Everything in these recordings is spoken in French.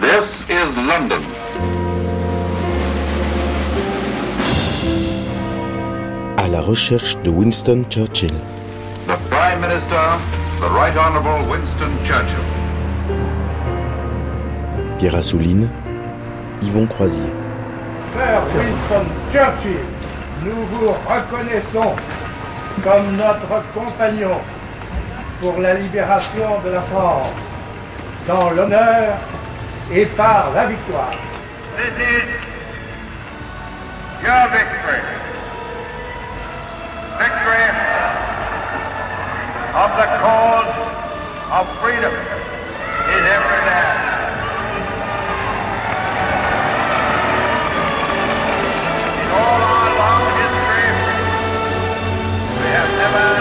This is London. À la recherche de Winston Churchill. The Prime Minister, the Right Honorable Winston Churchill. Pierre Assouline, Yvon Croisier. Sir Winston Churchill, nous vous reconnaissons comme notre compagnon pour la libération de la France, dans l'honneur et par la victoire. This is your victory. Victory of the cause of freedom in every land. In all our long history, we have never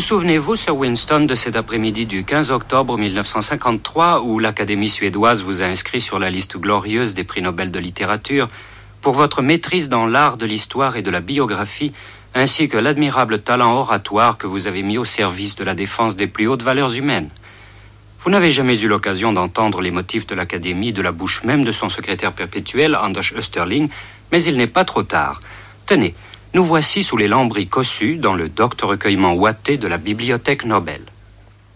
Vous souvenez-vous, Sir Winston, de cet après-midi du 15 octobre 1953 où l'Académie suédoise vous a inscrit sur la liste glorieuse des prix Nobel de littérature pour votre maîtrise dans l'art de l'histoire et de la biographie, ainsi que l'admirable talent oratoire que vous avez mis au service de la défense des plus hautes valeurs humaines Vous n'avez jamais eu l'occasion d'entendre les motifs de l'Académie de la bouche même de son secrétaire perpétuel, Anders Österling, mais il n'est pas trop tard. Tenez, nous voici sous les lambris cossus dans le docte recueillement ouaté de la Bibliothèque Nobel.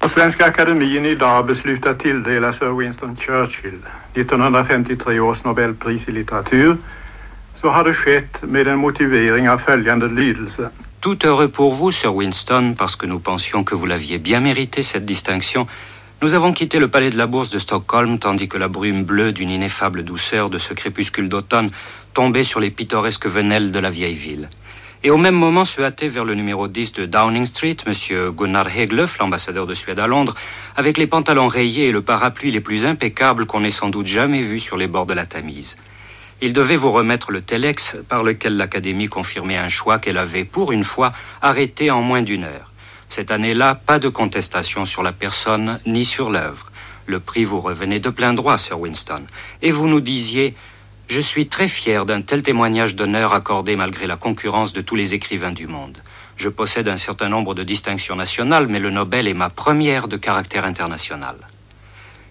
Svenska Akademien idag beslutar tilldela Sir Winston Churchill 1953 års Nobelpris i litteratur så har det skett med en motivering av följande lydelse. Tout heureux pour vous, Sir Winston, parce que nous pensions que vous l'aviez bien mérité, cette distinction. Nous avons quitté le palais de la Bourse de Stockholm, tandis que la brume bleue d'une ineffable douceur de ce crépuscule d'automne tombait sur les pittoresques venelles de la vieille ville. Et au même moment se hâtait vers le numéro 10 de Downing Street, M. Gunnar Heglöf, l'ambassadeur de Suède à Londres, avec les pantalons rayés et le parapluie les plus impeccables qu'on ait sans doute jamais vus sur les bords de la Tamise. Il devait vous remettre le telex par lequel l'Académie confirmait un choix qu'elle avait, pour une fois, arrêté en moins d'une heure. Cette année-là, pas de contestation sur la personne ni sur l'œuvre. Le prix vous revenait de plein droit, Sir Winston. Et vous nous disiez Je suis très fier d'un tel témoignage d'honneur accordé malgré la concurrence de tous les écrivains du monde. Je possède un certain nombre de distinctions nationales, mais le Nobel est ma première de caractère international.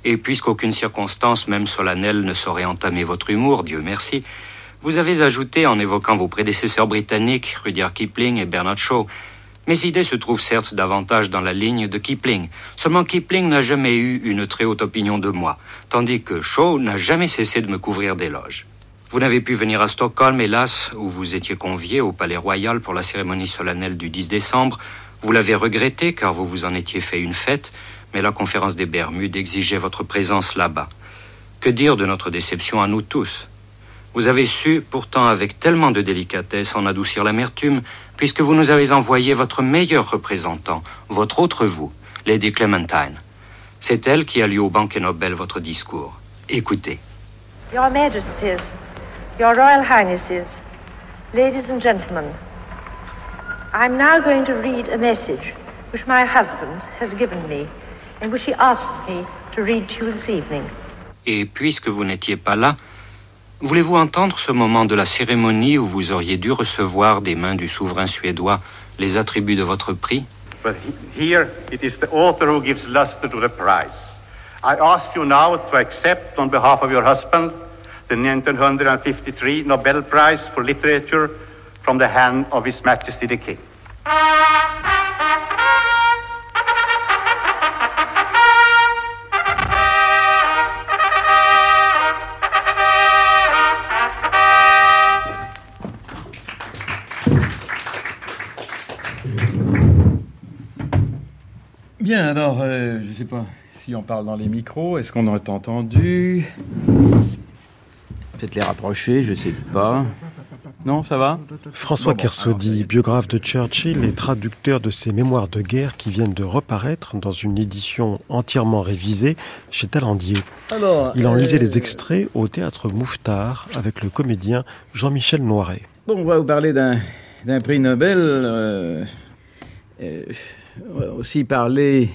Et puisqu'aucune circonstance, même solennelle, ne saurait entamer votre humour, Dieu merci, vous avez ajouté, en évoquant vos prédécesseurs britanniques, Rudyard Kipling et Bernard Shaw, mes idées se trouvent certes davantage dans la ligne de Kipling. Seulement Kipling n'a jamais eu une très haute opinion de moi, tandis que Shaw n'a jamais cessé de me couvrir d'éloges. Vous n'avez pu venir à Stockholm, hélas, où vous étiez convié au Palais Royal pour la cérémonie solennelle du 10 décembre. Vous l'avez regretté car vous vous en étiez fait une fête, mais la conférence des Bermudes exigeait votre présence là-bas. Que dire de notre déception à nous tous? Vous avez su, pourtant avec tellement de délicatesse, en adoucir l'amertume, puisque vous nous avez envoyé votre meilleur représentant, votre autre vous, Lady Clementine. C'est elle qui a lu au banquet Nobel votre discours. Écoutez. Your Majesties, Your Royal Highnesses, ladies and gentlemen, I'm now going to read a message which my husband has given me and which he asked me to read to you this evening. Et puisque vous n'étiez pas là, voulez-vous entendre ce moment de la cérémonie où vous auriez dû recevoir des mains du souverain suédois les attributs de votre prix? But he- here it is the author who gives luster to the prize. I ask you now to accept on behalf of your husband the 1953 Nobel Prize for Literature from the hand of His Majesty the King. Bien, alors, euh, je ne sais pas si on parle dans les micros. Est-ce qu'on a entendu? Peut-être les rapprocher, je ne sais pas. Non, ça va? François Kersaudy, biographe de Churchill et traducteur de ses mémoires de guerre qui viennent de reparaître dans une édition entièrement révisée chez Talandier. Il en lisait les extraits au théâtre Mouffetard avec le comédien Jean-Michel Noiret. Bon, on va vous parler d'un prix Nobel. Euh, euh, aussi parler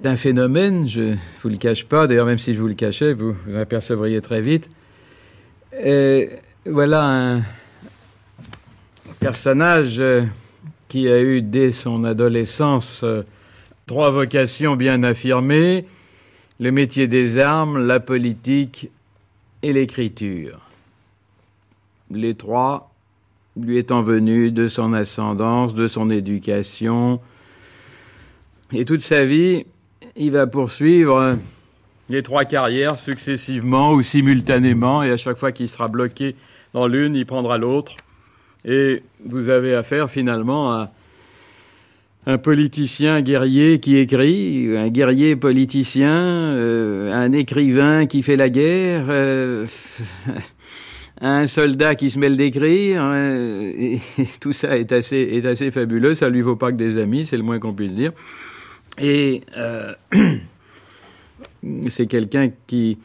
d'un phénomène, je ne vous le cache pas, d'ailleurs même si je vous le cachais, vous vous apercevriez très vite. Voilà un personnage euh, qui a eu dès son adolescence euh, trois vocations bien affirmées, le métier des armes, la politique et l'écriture. Les trois lui étant venus de son ascendance, de son éducation, et toute sa vie, il va poursuivre les trois carrières successivement ou simultanément, et à chaque fois qu'il sera bloqué dans l'une, il prendra l'autre. Et vous avez affaire finalement à un politicien guerrier qui écrit, un guerrier politicien, euh, un écrivain qui fait la guerre, euh, un soldat qui se mêle d'écrire. Euh, tout ça est assez, est assez fabuleux. Ça lui vaut pas que des amis, c'est le moins qu'on puisse dire. Et c'est quelqu'un qui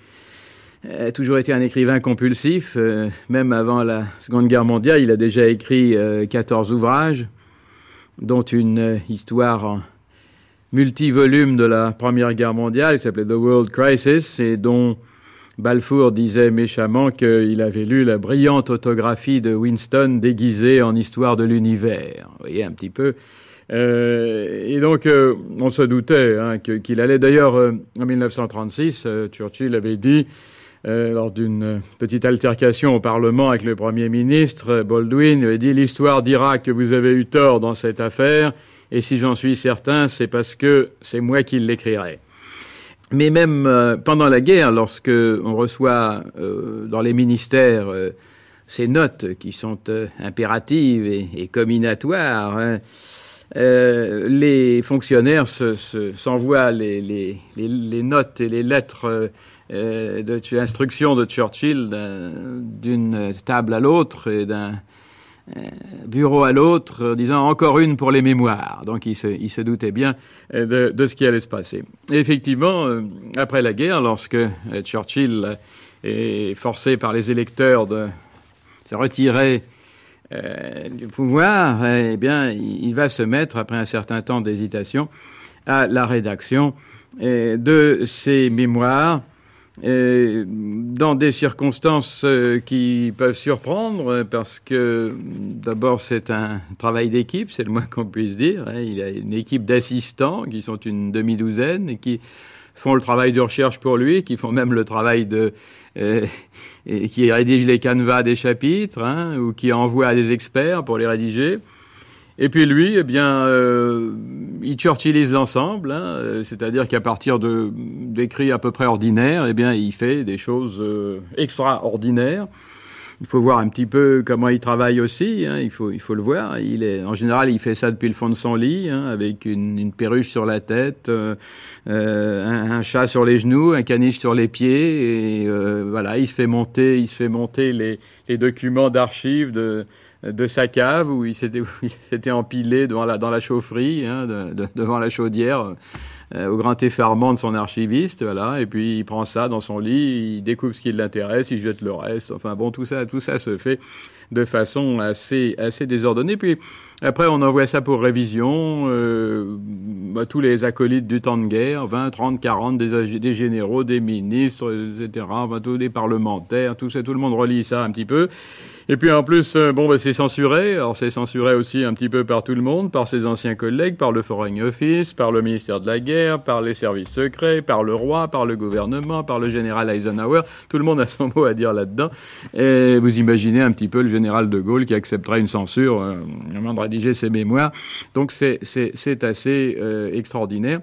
a toujours été un écrivain compulsif. Euh, même avant la Seconde Guerre mondiale, il a déjà écrit 14 euh, ouvrages, dont une euh, histoire multi-volume de la Première Guerre mondiale qui s'appelait The World Crisis et dont Balfour disait méchamment qu'il avait lu la brillante autographie de Winston déguisée en histoire de l'univers. Vous voyez un petit peu euh, et donc, euh, on se doutait hein, qu'il allait. D'ailleurs, euh, en 1936, Churchill avait dit, lors d'une petite altercation au Parlement avec le Premier ministre, Baldwin avait dit L'histoire dira que vous avez eu tort dans cette affaire, et si j'en suis certain, c'est parce que c'est moi qui l'écrirai. Mais même pendant la guerre, lorsque on reçoit dans les ministères ces notes qui sont impératives et, et combinatoires, hein, euh, les fonctionnaires s'envoient se, les, notes et les lettres euh, de, Churchill d'une table à l'autre et d'un euh, bureau à l'autre, disant encore une pour les mémoires. Donc il se, il se doutait bien de, de, ce qui allait se passer. Et effectivement, après la guerre, lorsque Churchill est forcé par les électeurs de se retirer euh, du pouvoir, eh bien, il va se mettre, après un certain temps d'hésitation, à la rédaction euh, de ses mémoires euh, dans des circonstances qui peuvent surprendre parce que d'abord c'est un travail d'équipe, c'est le moins qu'on puisse dire. Hein. Il a une équipe d'assistants qui sont une demi-douzaine et qui font le travail de recherche pour lui, qui font même le travail de et qui rédige les canevas des chapitres, hein, ou qui envoie à des experts pour les rédiger. Et puis lui, eh bien, euh, il churchillise l'ensemble, hein, euh, c'est-à-dire qu'à partir de d'écrits à peu près ordinaires, eh bien, il fait des choses euh, extraordinaires. Il faut voir un petit peu comment il travaille aussi. Hein, il faut il faut le voir. Il est en général il fait ça depuis le fond de son lit, hein, avec une, une, perruche sur la tête, euh, euh, un, un, chat sur les genoux, un caniche sur les pieds, et euh, voilà, il se fait monter, il se fait monter les, les documents d'archives de de sa cave où il s'était empilé devant la dans la chaufferie, hein, de, de, devant la chaudière au grand effarement de son archiviste, voilà, et puis il prend ça dans son lit, il découpe ce qui l'intéresse, il jette le reste. Enfin bon, tout ça, tout ça se fait de façon assez, assez désordonnée. Puis après, on envoie ça pour révision euh, à tous les acolytes du temps de guerre, 20, 30, 40, des, des généraux, des ministres, etc., enfin, tous les parlementaires, tout ça, tout le monde relit ça un petit peu. Et puis en plus, euh, bon, bah, c'est censuré. Alors c'est censuré aussi un petit peu par tout le monde, par ses anciens collègues, par le Foreign Office, par le ministère de la Guerre, par les services secrets, par le roi, par le gouvernement, par le général Eisenhower. Tout le monde a son mot à dire là-dedans. Et vous imaginez un petit peu le général de Gaulle qui accepterait une censure euh, avant de rédiger ses mémoires. Donc c'est assez euh, extraordinaire.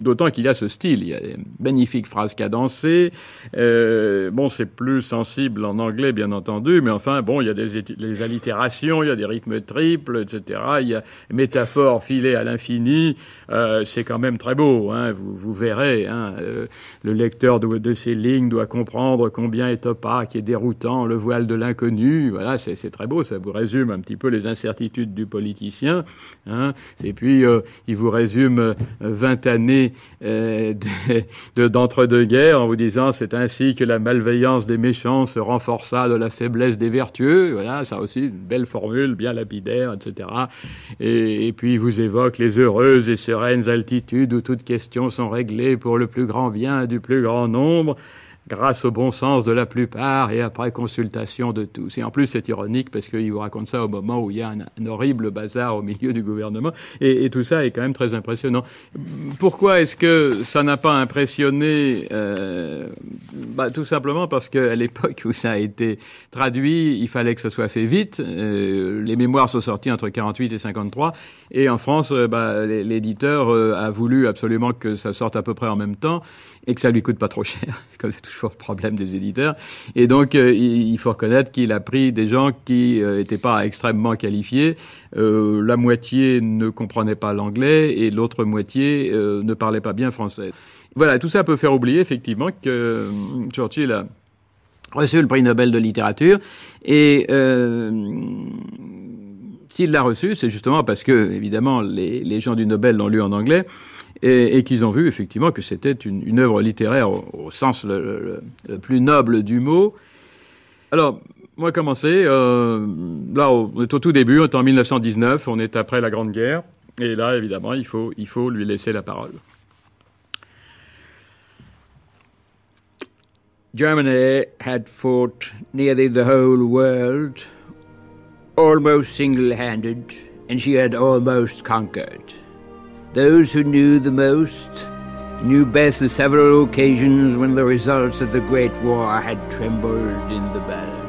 D'autant qu'il y a ce style, il y a des magnifiques phrases cadencées. Euh, bon, c'est plus sensible en anglais, bien entendu, mais enfin, bon, il y a des, des allitérations, il y a des rythmes triples, etc. Il y a métaphores filées à l'infini. Euh, c'est quand même très beau. Hein, vous, vous, verrez, hein, euh, le lecteur de, de, ces lignes doit comprendre combien est opaque et déroutant le voile de l'inconnu. Voilà, c'est très beau. Ça vous résume un petit peu les incertitudes du politicien. Hein, et puis, euh, il vous résume 20 années euh, d'entre-deux-guerres en vous disant c'est ainsi que la malveillance des méchants se renforça de la faiblesse des vertueux. Voilà, ça aussi, une belle formule, bien lapidaire, etc. Et, et puis, il vous évoque les heureuses et sereines altitudes où toutes questions sont réglées pour le plus grand bien du plus grand nombre grâce au bon sens de la plupart et après consultation de tous. Et en plus, c'est ironique parce qu'il vous raconte ça au moment où il y a un, horrible bazar au milieu du gouvernement. Et, tout ça est quand même très impressionnant. Pourquoi est-ce que ça n'a pas impressionné euh, bah, Tout simplement parce qu'à l'époque où ça a été traduit, il fallait que ça soit fait vite. Euh, les mémoires sont sorties entre 48 et 53. Et en France, euh, bah, l'éditeur euh, a voulu absolument que ça sorte à peu près en même temps et que ça lui coûte pas trop cher, comme c'est toujours le problème des éditeurs. Et donc, euh, il faut reconnaître qu'il a pris des gens qui n'étaient pas extrêmement qualifiés. Euh, la moitié ne comprenait pas l'anglais et l'autre moitié euh, ne parlait pas bien français. Voilà, tout ça peut faire oublier effectivement que Churchill a reçu le prix Nobel de littérature et s'il l'a reçu, c'est justement parce que, évidemment, les gens du Nobel l'ont lu en anglais et, qu'ils ont vu effectivement que c'était une, œuvre littéraire au, sens le, plus noble du mot. Alors, moi, commencer, euh, là, on est au tout début, on est en 1919, on est après la Grande Guerre, et là, évidemment, il faut, il faut lui laisser la parole. Germany had fought nearly the whole world, almost single handed, and she had almost conquered. Those who knew the most knew best the several occasions when the results of the Great War had trembled in the balance.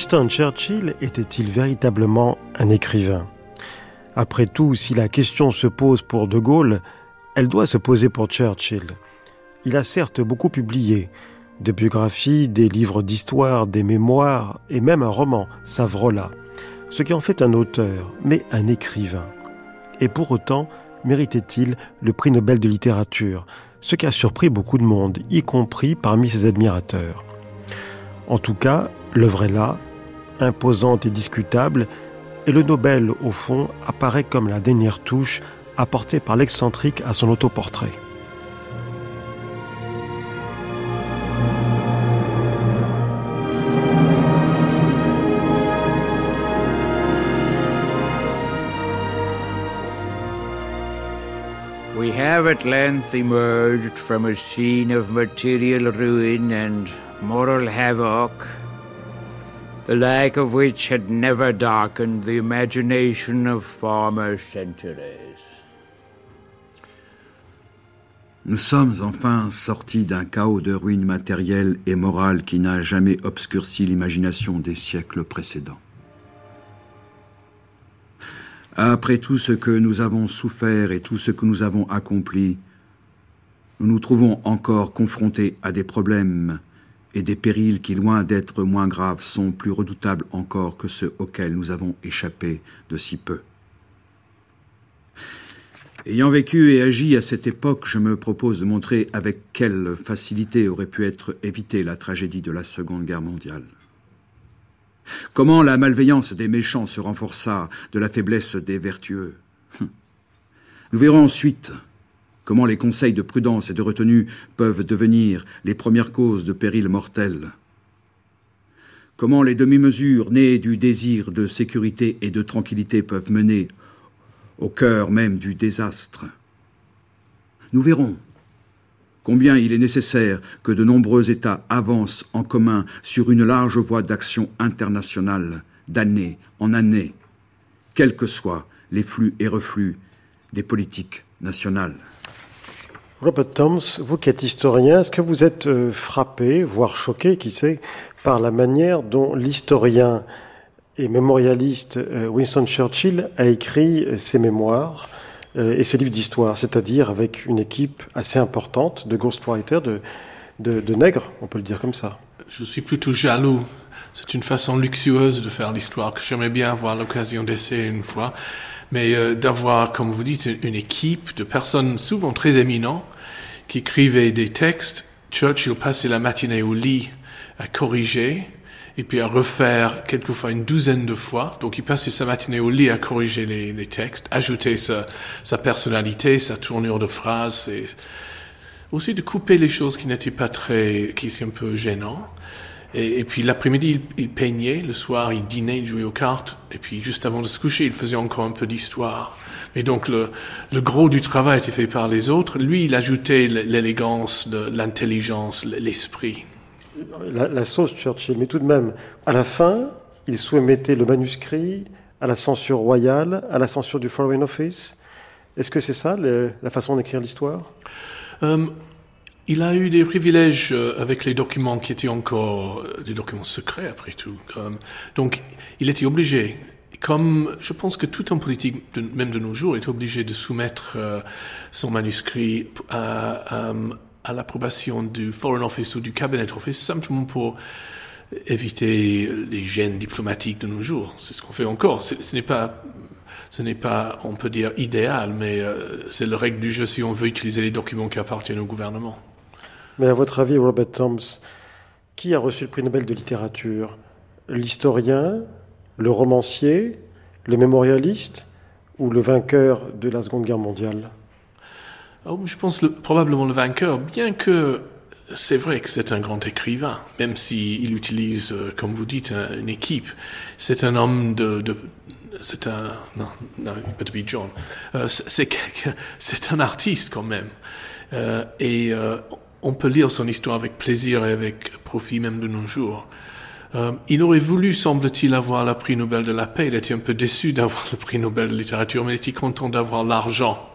Winston Churchill était-il véritablement un écrivain? Après tout, si la question se pose pour De Gaulle, elle doit se poser pour Churchill. Il a certes beaucoup publié, des biographies, des livres d'histoire, des mémoires et même un roman, Savrola, ce qui en fait un auteur, mais un écrivain. Et pour autant, méritait-il le prix Nobel de littérature, ce qui a surpris beaucoup de monde, y compris parmi ses admirateurs? En tout cas, L'œuvre est là, imposante et discutable, et le Nobel, au fond, apparaît comme la dernière touche apportée par l'excentrique à son autoportrait. We have at length emerged from a scene of material ruin and moral havoc like of which had never darkened the imagination of former centuries. Nous sommes enfin sortis d'un chaos de ruines matérielles et morales qui n'a jamais obscurci l'imagination des siècles précédents. Après tout ce que nous avons souffert et tout ce que nous avons accompli, nous nous trouvons encore confrontés à des problèmes et des périls qui, loin d'être moins graves, sont plus redoutables encore que ceux auxquels nous avons échappé de si peu. Ayant vécu et agi à cette époque, je me propose de montrer avec quelle facilité aurait pu être évitée la tragédie de la Seconde Guerre mondiale. Comment la malveillance des méchants se renforça de la faiblesse des vertueux? Nous verrons ensuite comment les conseils de prudence et de retenue peuvent devenir les premières causes de périls mortels. Comment les demi-mesures nées du désir de sécurité et de tranquillité peuvent mener au cœur même du désastre. Nous verrons combien il est nécessaire que de nombreux États avancent en commun sur une large voie d'action internationale, d'année en année, quels que soient les flux et reflux des politiques nationales. Robert Toms, vous qui êtes historien, est-ce que vous êtes euh, frappé, voire choqué, qui sait, par la manière dont l'historien et mémorialiste euh, Winston Churchill a écrit euh, ses mémoires et ses livres d'histoire, c'est-à-dire avec une équipe assez importante de ghostwriters, de, de nègres, on peut le dire comme ça Je suis plutôt jaloux. C'est une façon luxueuse de faire l'histoire que j'aimerais bien avoir l'occasion d'essayer une fois mais euh, d'avoir, comme vous dites, une équipe de personnes souvent très éminentes qui écrivaient des textes. Churchill passait la matinée au lit à corriger et puis à refaire quelquefois une douzaine de fois. Donc il passait sa matinée au lit à corriger les, les textes, ajouter sa, sa, personnalité, sa tournure de phrase, et aussi de couper les choses qui n'étaient pas très, qui étaient un peu gênants. Et, puis l'après-midi, il, peignait, le soir, il dînait, il jouait aux cartes, et puis juste avant de se coucher, il faisait encore un peu d'histoire. Mais donc le, le, gros du travail était fait par les autres. Lui, il ajoutait l'élégance, l'intelligence, l'esprit. La, la, sauce Churchill, mais tout de même, à la fin, il soumettait le manuscrit à la censure royale, à la censure du Foreign Office. Est-ce que c'est ça la façon d'écrire l'histoire? Euh, il a eu des privilèges euh, avec les documents qui étaient encore euh, des documents secrets après tout. Donc, il était obligé, comme je pense que tout homme politique, même de nos jours, est obligé de soumettre euh, son manuscrit à, à l'approbation du Foreign Office ou du Cabinet Office, simplement pour éviter les gènes diplomatiques de nos jours. C'est ce qu'on fait encore. Ce n'est pas ce n'est pas, on peut dire, idéal, mais c'est le règle du jeu si on veut utiliser les documents qui appartiennent au gouvernement. Mais à votre avis, Robert Toms, qui a reçu le prix Nobel de littérature? L'historien, le romancier, le mémorialiste ou le vainqueur de la Seconde Guerre mondiale? Oh, Je pense probablement le vainqueur, bien que c'est vrai que c'est un grand écrivain, même s'il utilise, euh, comme vous dites, une équipe. C'est un homme de, c'est un non, non, peut be John. Euh, c'est un artiste quand même, euh, et on peut lire son histoire avec plaisir et avec profit même de nos jours. Euh, il aurait voulu, semble-t-il, avoir le prix Nobel de la paix. Il était un peu déçu d'avoir le prix Nobel de littérature, mais il était content d'avoir l'argent.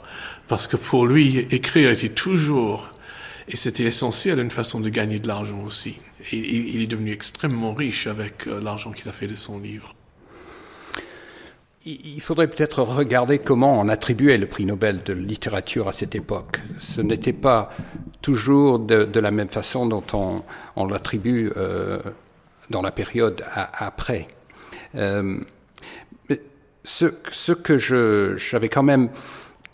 Parce que pour lui, écrire était toujours, et c'était essentiel, une façon de gagner de l'argent aussi. Et il est devenu extrêmement riche avec euh, l'argent qu'il a fait de son livre. Il faudrait peut-être regarder comment on attribuait le prix Nobel de littérature à cette époque. Ce n'était pas toujours de, la même façon dont on, l'attribue euh, dans la période après. Euh, ce, que j'avais quand même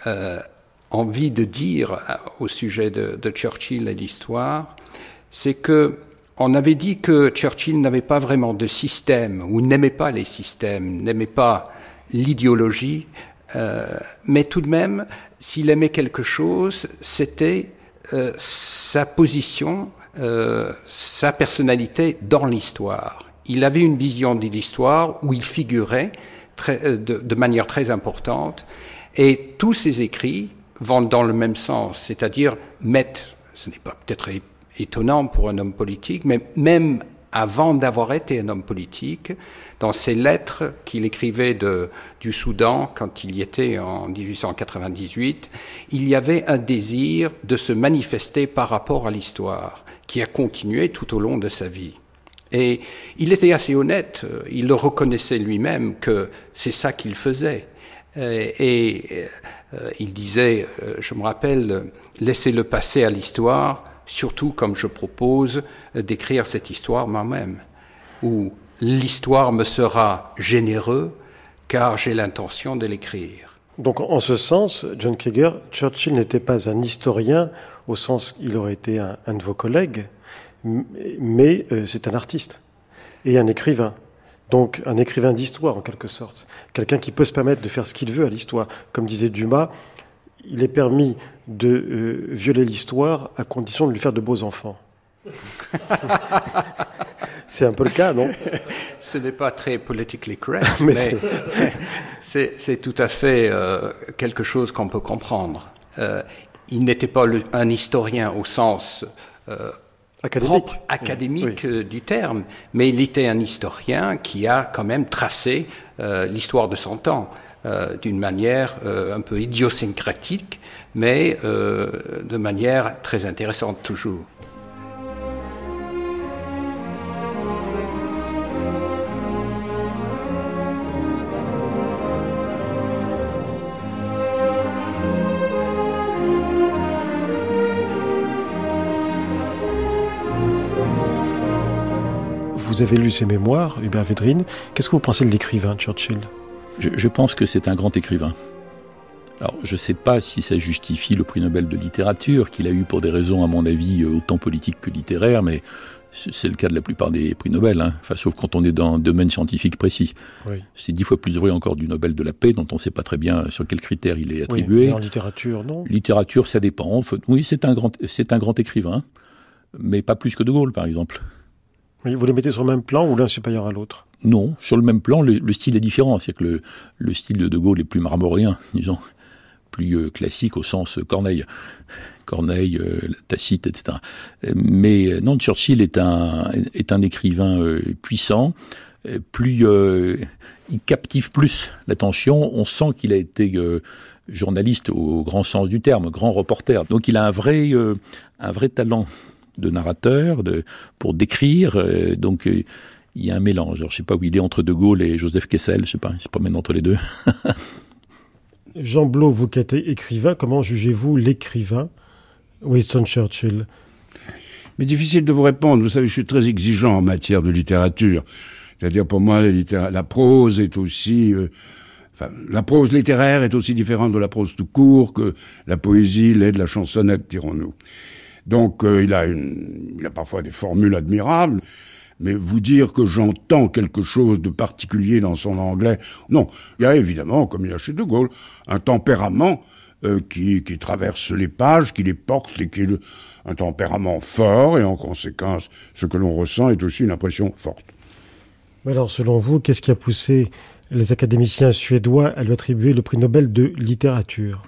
euh, envie de dire au sujet de, de Churchill et l'histoire, c'est que on avait dit que Churchill n'avait pas vraiment de système ou n'aimait pas les systèmes, n'aimait pas l'idéologie, euh, mais tout de même, s'il aimait quelque chose, c'était euh, sa position, euh, sa personnalité dans l'histoire. Il avait une vision de l'histoire où il figurait de, de, manière très importante, et tous ses écrits vont dans le même sens, c'est-à-dire mettre, ce n'est pas peut-être étonnant pour un homme politique, mais même avant d'avoir été un homme politique, dans ses lettres qu'il écrivait du Soudan quand il y était en 1898, il y avait un désir de se manifester par rapport à l'histoire, qui a continué tout au long de sa vie. Et il était assez honnête, il le reconnaissait lui-même que c'est ça qu'il faisait. Et, euh, il disait, euh, je me rappelle, laissez-le passer à l'histoire, surtout comme je propose d'écrire cette histoire moi-même, où l'histoire me sera généreux car j'ai l'intention de l'écrire. Donc en ce sens, John Krieger, Churchill n'était pas un historien au sens qu'il aurait été un, de vos collègues, mais euh, c'est un artiste et un écrivain. Donc un écrivain d'histoire en quelque sorte. Quelqu'un qui peut se permettre de faire ce qu'il veut à l'histoire. Comme disait Dumas, il est permis de euh, violer l'histoire à condition de lui faire de beaux enfants. c'est un peu le cas, non? Ce n'est pas très politically correct, mais, c'est tout à fait euh, quelque chose qu'on peut comprendre. Euh, il n'était pas un historien au sens euh, académique, propre, académique du terme, mais il était un historien qui a quand même tracé l'histoire de son temps d'une manière un peu idiosyncratique, mais de manière très intéressante toujours. Vous avez lu ses mémoires, Hubert Védrine. Qu'est-ce que vous pensez de l'écrivain Churchill? Je, pense que c'est un grand écrivain. Alors, je ne sais pas si ça justifie le prix Nobel de littérature, qu'il a eu pour des raisons, à mon avis, autant politiques que littéraires, mais c'est le cas de la plupart des prix Nobel, hein. enfin, sauf quand on est dans un domaine scientifique précis. C'est dix fois plus vrai encore du Nobel de la paix, dont on ne sait pas très bien sur quels critères il est attribué. mais en littérature, non? Littérature, ça dépend. Oui, c'est un grand, un grand écrivain, mais pas plus que De Gaulle, par exemple vous les mettez sur le même plan ou l'un supérieur à l'autre? Non, sur le même plan, le, style est différent. C'est que le, le, style de De Gaulle est plus marmoréen, disons, plus euh, classique au sens Corneille. Corneille, euh, Tacite, etc. Mais euh, non, Churchill est un, est écrivain puissant, plus, il captive plus l'attention. On sent qu'il a été journaliste au grand sens du terme, grand reporter. Donc il a un un vrai talent de narrateur, de, pour décrire. Euh, donc euh, il y a un mélange. Alors, je sais pas où il est entre De Gaulle et Joseph Kessel, je sais pas, il se promène entre les deux. Jean Blot, vous qui êtes écrivain, comment jugez-vous l'écrivain Winston Churchill? Mais difficile de vous répondre. Vous savez, je suis très exigeant en matière de littérature. C'est-à-dire, pour moi, la, la prose est aussi... Euh, enfin, la prose littéraire est aussi différente de la prose tout court que la poésie l'est de la chansonnette, dirons-nous. Donc euh, il, a une, a parfois des formules admirables, mais vous dire que j'entends quelque chose de particulier dans son anglais, non. Il y a évidemment, comme il y a chez De Gaulle, un tempérament euh, qui, qui, traverse les pages, qui les porte et qui est un tempérament fort, et en conséquence, ce que l'on ressent est aussi une impression forte. Alors, selon vous, qu'est-ce qui a poussé les académiciens suédois à lui attribuer le prix Nobel de littérature?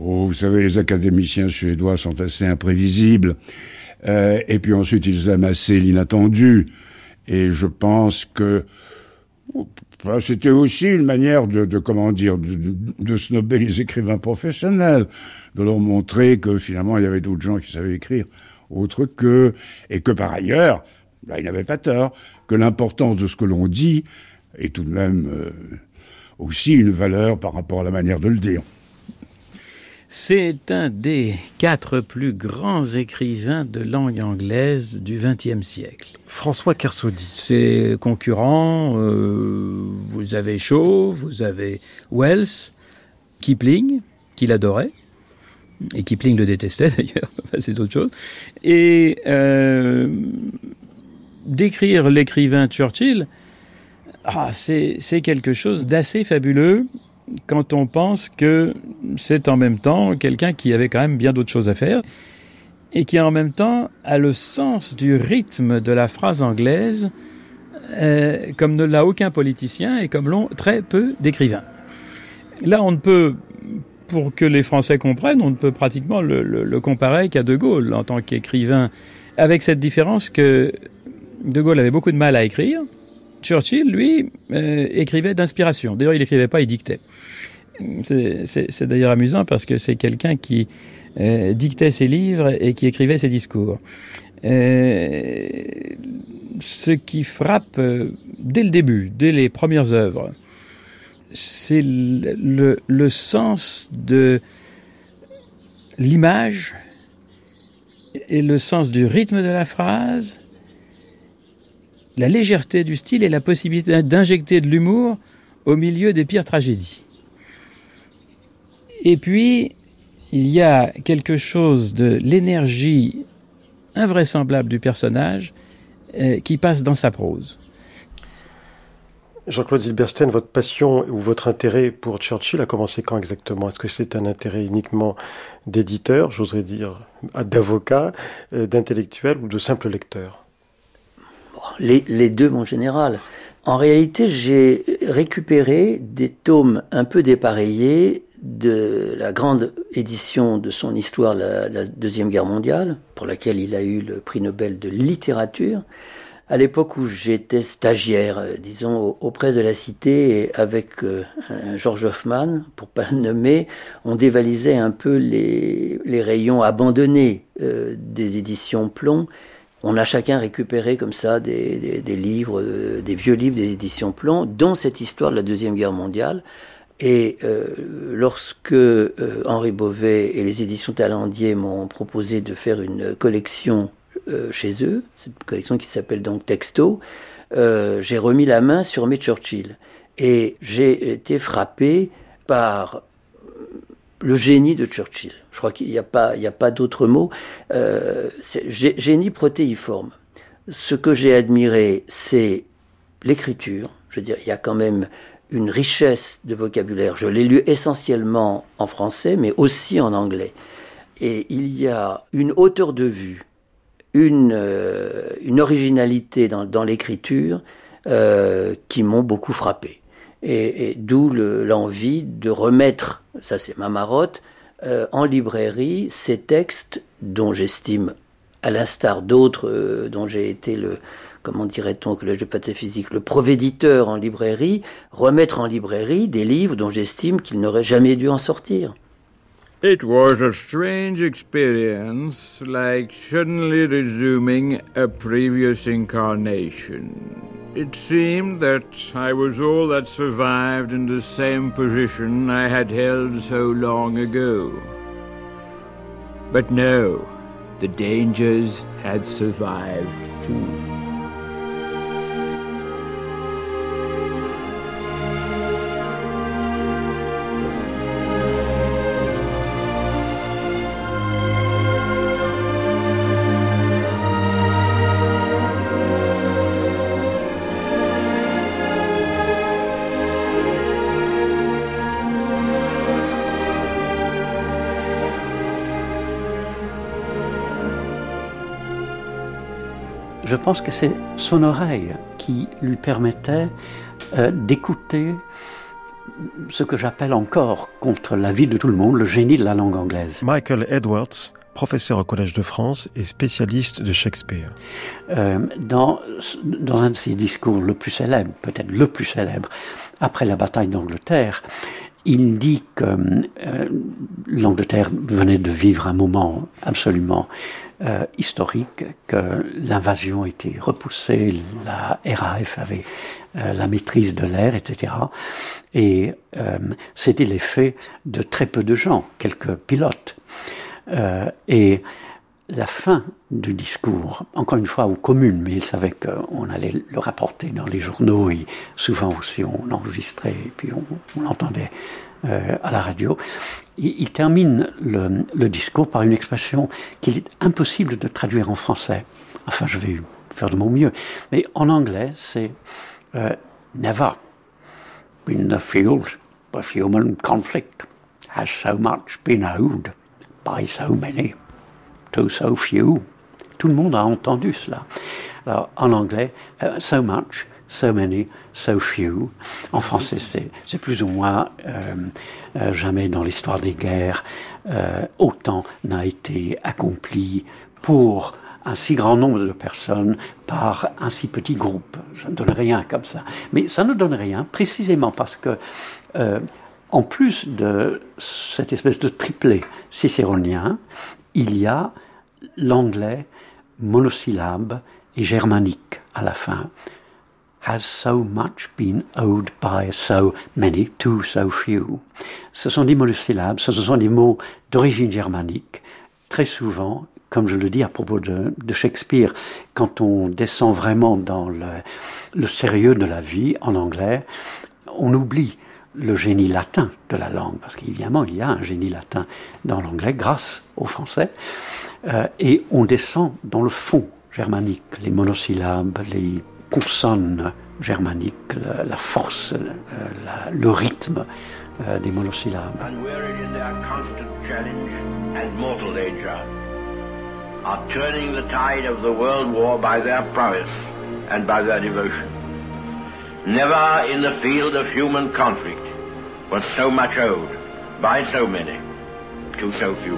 Oh, vous savez, les académiciens suédois sont assez imprévisibles. Euh, et puis ensuite, ils aiment assez l'inattendu. Et je pense que c'était aussi une manière de, de comment dire, de, de, les écrivains professionnels, de leur montrer que finalement il y avait d'autres gens qui savaient écrire autre qu'eux, et que par ailleurs, là, ils n'avaient pas tort, que l'importance de ce que l'on dit est tout de même euh, aussi une valeur par rapport à la manière de le dire. C'est un des quatre plus grands écrivains de langue anglaise du XXe siècle. François Kersaudy. Ses concurrents, euh, vous avez Shaw, vous avez Wells, Kipling, qu'il adorait, et Kipling le détestait d'ailleurs, c'est autre chose. Et euh, décrire l'écrivain Churchill, ah, c'est quelque chose d'assez fabuleux quand on pense que c'est en même temps quelqu'un qui avait quand même bien d'autres choses à faire et qui en même temps a le sens du rythme de la phrase anglaise euh, comme ne l'a aucun politicien et comme l'ont très peu d'écrivains. Là, on ne peut, pour que les Français comprennent, on ne peut pratiquement le, le comparer qu'à De Gaulle en tant qu'écrivain, avec cette différence que De Gaulle avait beaucoup de mal à écrire, Churchill, lui, euh, écrivait d'inspiration. D'ailleurs, il n'écrivait pas, il dictait. C'est d'ailleurs amusant parce que c'est quelqu'un qui euh, dictait ses livres et qui écrivait ses discours. Euh, ce qui frappe dès le début, dès les premières œuvres, c'est le, sens de l'image et le sens du rythme de la phrase la légèreté du style et la possibilité d'injecter de l'humour au milieu des pires tragédies. Et puis, il y a quelque chose de l'énergie invraisemblable du personnage euh, qui passe dans sa prose. Jean-Claude Zilberstein, votre passion ou votre intérêt pour Churchill a commencé quand exactement? Est-ce que c'est un intérêt uniquement d'éditeur, j'oserais dire, d'avocat, euh, d'intellectuel ou de simple lecteur? Les, deux, mon général. En réalité, j'ai récupéré des tomes un peu dépareillés de la grande édition de son histoire, la, la, Deuxième Guerre mondiale, pour laquelle il a eu le prix Nobel de littérature, à l'époque où j'étais stagiaire, euh, disons, auprès de la Cité, avec euh, George Hoffman, pour pas le nommer, on dévalisait un peu les, les rayons abandonnés euh, des éditions Plomb. On a chacun récupéré comme ça des, des, des livres, euh, des vieux livres des éditions Plomb, dont cette histoire de la Deuxième Guerre mondiale. Et euh, lorsque euh, Henri Beauvais et les éditions Talendier m'ont proposé de faire une collection euh, chez eux, cette collection qui s'appelle donc Texto, euh, j'ai remis la main sur mes Churchill. Et j'ai été frappé par le génie de Churchill. Je crois qu'il n'y a pas, il pas d'autre mot. Euh, génie protéiforme. Ce que j'ai admiré, c'est l'écriture. Je veux dire, il y a quand même une richesse de vocabulaire. Je l'ai lu essentiellement en français, mais aussi en anglais. Et il y a une hauteur de vue, une, euh, une originalité dans, dans l'écriture euh, qui m'ont beaucoup frappé. Et, d'où l'envie de remettre, ça c'est ma marotte, euh, en librairie ces textes dont j'estime, à l'instar d'autres euh, dont j'ai été le, comment dirait-on, au collège de pataphysique, le provéditeur en librairie, remettre en librairie des livres dont j'estime qu'ils n'auraient jamais dû en sortir. It was a strange experience, like suddenly resuming a. It seemed that I was all that survived in the same position I had held so long ago. But no, the dangers had survived too. Pense que c'est son oreille qui lui permettait euh, d'écouter ce que j'appelle encore, contre l'avis de tout le monde, le génie de la langue anglaise. Michael Edwards, professeur au Collège de France et spécialiste de Shakespeare. Euh, dans, dans un de ses discours le plus célèbre, peut-être le plus célèbre, après la bataille d'Angleterre, il dit que euh, l'Angleterre venait de vivre un moment absolument euh, historique, que l'invasion était repoussée, la RAF avait euh, la maîtrise de l'air, etc. Et euh, c'était l'effet de très peu de gens, quelques pilotes. Et la fin du discours, encore une fois aux communes, mais ils savaient qu'on allait le rapporter dans les journaux et souvent aussi on enregistrait et puis on, l'entendait à la radio. Il, termine le, discours par une expression qu'il est impossible de traduire en français. Enfin, je vais faire de mon mieux. Mais en anglais, c'est euh, Never in the field of human conflict has so much been owed by so many to so few. Tout le monde a entendu cela. Alors, en anglais, uh, so much, so many, so few. En français, c'est plus ou moins euh, euh, jamais dans l'histoire des guerres euh, autant n'a été accompli pour un si grand nombre de personnes par un si petit groupe. Ça ne donne rien comme ça. Mais ça ne donne rien précisément parce que, en plus de cette espèce de triplé cicéronien, il y a l'anglais monosyllabe et germanique à la fin. Has so much been owed by so many to so few. Ce sont des monosyllabes, ce sont des mots d'origine germanique, très souvent comme je le dis à propos de, Shakespeare, quand on descend vraiment dans le, le, sérieux de la vie en anglais, on oublie le génie latin de la langue, parce qu'évidemment il y a un génie latin dans l'anglais grâce au français, euh, et on descend dans le fond germanique, les monosyllabes, les consonnes germaniques, la, la force, euh, la, le rythme euh, des monosyllabes. are turning the tide of the world war by their prowess and by their devotion. Never in the field of human conflict was so much owed by so many to so few.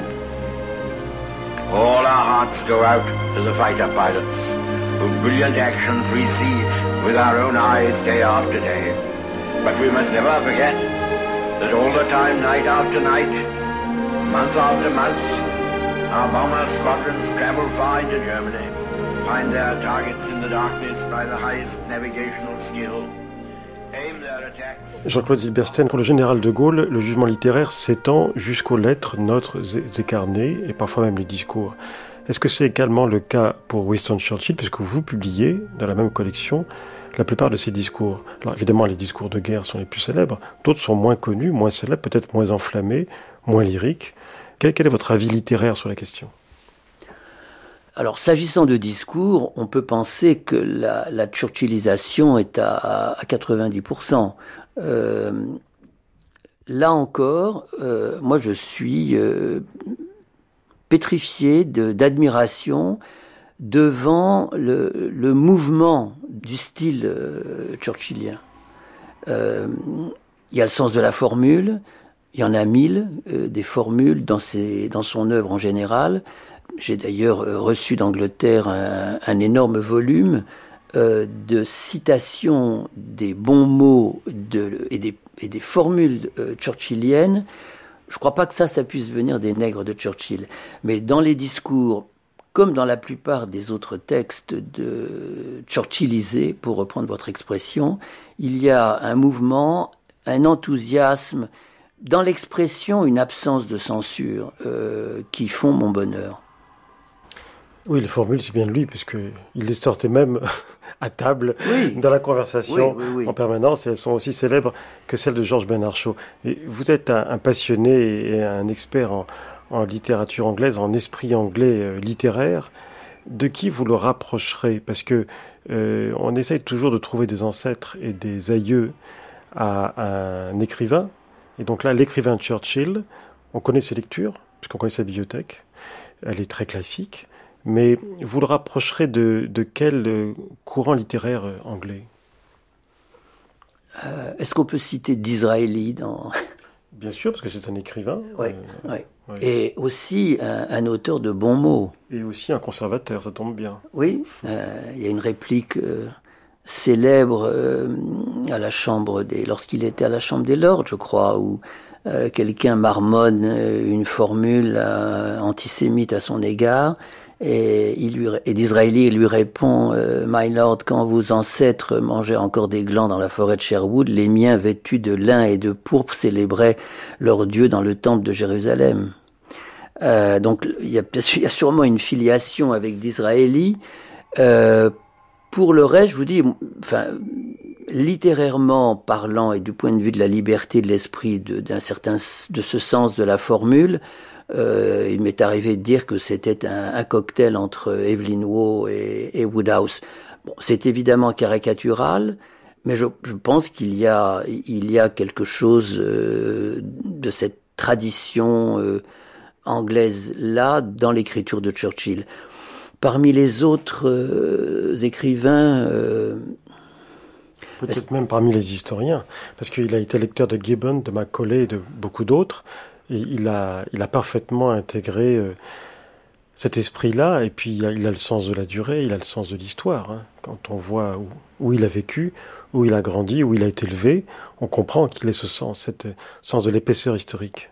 All our hearts go out to the fighter pilots whose brilliant actions we see with our own eyes day after day. But we must never forget that all the time, night after night, month after month, our bomber squadrons travel far into Germany, find their targets in the darkness by the highest navigational skill. Jean-Claude Zilberstein, pour le général de Gaulle, le jugement littéraire s'étend jusqu'aux lettres, notes et carnets, et parfois même les discours. Est-ce que c'est également le cas pour Winston Churchill, puisque vous publiez dans la même collection la plupart de ses discours? Alors évidemment, les discours de guerre sont les plus célèbres, d'autres sont moins connus, moins célèbres, peut-être moins enflammés, moins lyriques. Quel, est votre avis littéraire sur la question? Alors, s'agissant de discours, on peut penser que la, Churchillisation est à, 90%. Euh, là encore, euh, moi je suis euh, pétrifié d'admiration devant le, mouvement du style euh, churchillien. Euh, il y a le sens de la formule, il y en a mille, euh, des formules dans, son œuvre en général. J'ai d'ailleurs reçu d'Angleterre un, énorme volume de citations des bons mots et, des, formules churchilliennes je ne crois pas que ça, ça puisse venir des nègres de Churchill. Mais dans les discours, comme dans la plupart des autres textes de Churchillisés, pour reprendre votre expression, il y a un mouvement, un enthousiasme, dans l'expression, une absence de censure euh, qui font mon bonheur. Oui, les formules, c'est bien de lui, puisqu'il les sortait même à table dans la conversation en permanence et elles sont aussi célèbres que celles de Georges Bernard Shaw. Et vous êtes un, passionné et un expert en, littérature anglaise, en esprit anglais euh, littéraire. De qui vous le rapprocherez? Parce que euh, on essaye toujours de trouver des ancêtres et des aïeux à un écrivain. Et donc là, l'écrivain Churchill, on connaît ses lectures, puisqu'on connaît sa bibliothèque. Elle est très classique mais vous le rapprocherez de, quel euh, courant littéraire euh, anglais? Euh, Est-ce qu'on peut citer Disraeli dans... Bien sûr, parce que c'est un écrivain. Oui, Et aussi un, auteur de bons mots. Et aussi un conservateur, ça tombe bien. Oui, il y a une réplique célèbre à la Chambre des... lorsqu'il était à la Chambre des Lords, je crois, où quelqu'un marmonne une formule antisémite à son égard. Et, il lui, et d'Israéli lui répond euh, My Lord, quand vos ancêtres mangeaient encore des glands dans la forêt de Sherwood, les miens vêtus de lin et de pourpre célébraient leur Dieu dans le temple de Jérusalem. Euh, donc il y, a, il sûrement une filiation avec d'Israéli. Euh, pour le reste, je vous dis, enfin, littérairement parlant et du point de vue de la liberté de l'esprit, d'un certain de ce sens de la formule, euh, il m'est arrivé de dire que c'était un, cocktail entre Evelyn Waugh et, Woodhouse. Bon, c'est évidemment caricatural, mais je, pense qu'il y a, quelque chose euh, de cette tradition euh, anglaise là dans l'écriture de Churchill. Parmi les autres écrivains, Peut-être même parmi les historiens, parce qu'il a été lecteur de Gibbon, de Macaulay et de beaucoup d'autres. Il a, il a parfaitement intégré euh, cet esprit-là, et puis il a, le sens de la durée, il a le sens de l'histoire. Hein. Quand on voit où, il a vécu, où il a grandi, où il a été élevé, on comprend qu'il ait ce sens, cet sens de l'épaisseur historique.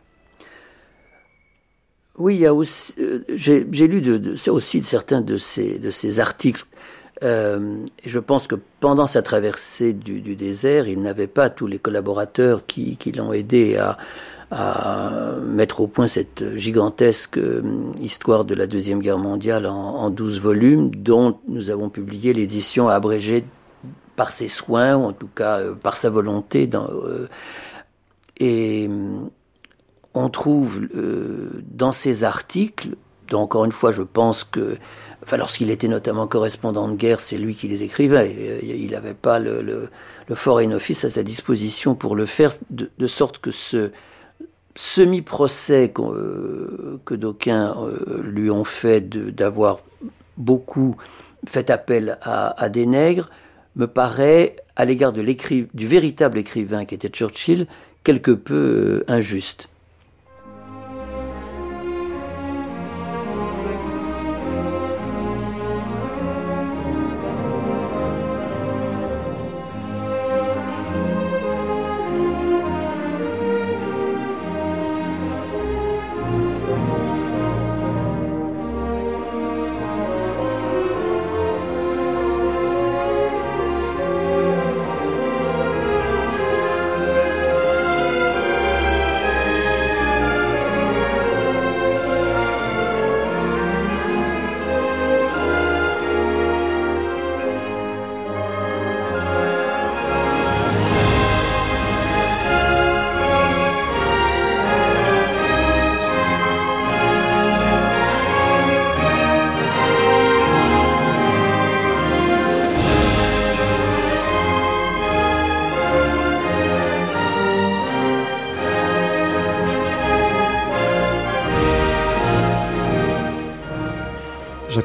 Oui, euh, j'ai, lu de, aussi certains de ces, de ces articles. Euh, je pense que pendant sa traversée du, désert, il n'avait pas tous les collaborateurs qui l'ont aidé à, à mettre au point cette gigantesque euh, histoire de la Deuxième Guerre mondiale en, douze volumes, dont nous avons publié l'édition abrégée par ses soins, ou en tout cas euh, par sa volonté. Dans, euh, et on trouve dans ces articles, dont encore une fois je pense que enfin lorsqu'il était notamment correspondant de guerre, c'est lui qui les écrivait. Il n'avait pas le, le, le, Foreign Office à sa disposition pour le faire, de, de sorte que ce, semi-procès euh, que d'aucuns euh, lui ont fait d'avoir beaucoup fait appel à, des nègres me paraît, à l'égard du véritable écrivain qui était Churchill, quelque peu euh, injuste.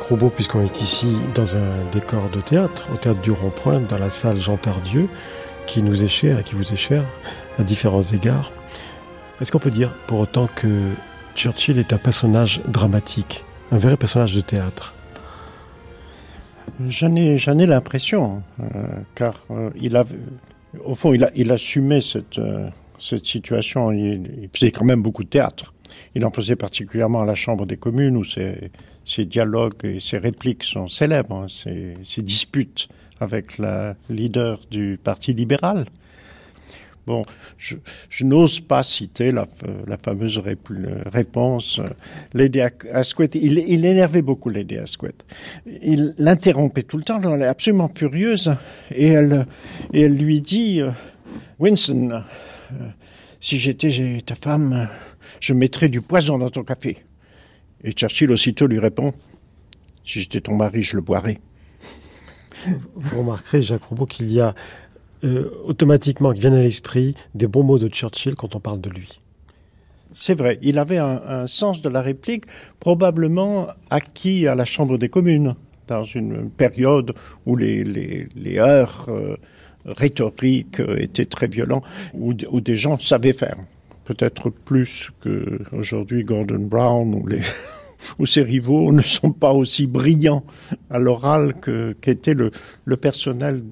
Roubaud, puisqu'on est ici dans un décor de théâtre, au théâtre du Rond-Point, dans la salle Jean Tardieu, qui nous est chère et qui vous est chère à différents égards. Est-ce qu'on peut dire pour autant que Churchill est un personnage dramatique, un vrai personnage de théâtre? J'en ai, ai l'impression, euh, car euh, il a, au fond, il, a, il assumait cette, euh, situation. Il, faisait quand même beaucoup de théâtre. Il en faisait particulièrement à la Chambre des communes, où ses, ses dialogues et ses répliques sont célèbres, hein, ses, disputes avec la leader du Parti libéral. Bon, je, n'ose pas citer la, la fameuse réponse. Lady Asquith, il, énervait beaucoup Lady Asquith. Il l'interrompait tout le temps, elle est absolument furieuse, et elle, et elle lui dit, euh, Winston, euh, si j'étais ta femme, je mettrais du poison dans ton café. Et Churchill aussitôt lui répond, si j'étais ton mari, je le boirais. Vous remarquerez, Jacques Roubaud, qu'il y a euh, automatiquement qui viennent à l'esprit des bons mots de Churchill quand on parle de lui. C'est vrai, il avait un, un, sens de la réplique probablement acquis à la Chambre des communes, dans une période où les, les, les heures euh, rhétoriques étaient très violents, où, où des gens savaient faire. Peut-être plus qu'aujourd'hui Gordon Brown ou, les ou ses rivaux ne sont pas aussi brillants à l'oral qu'était qu le, le personnel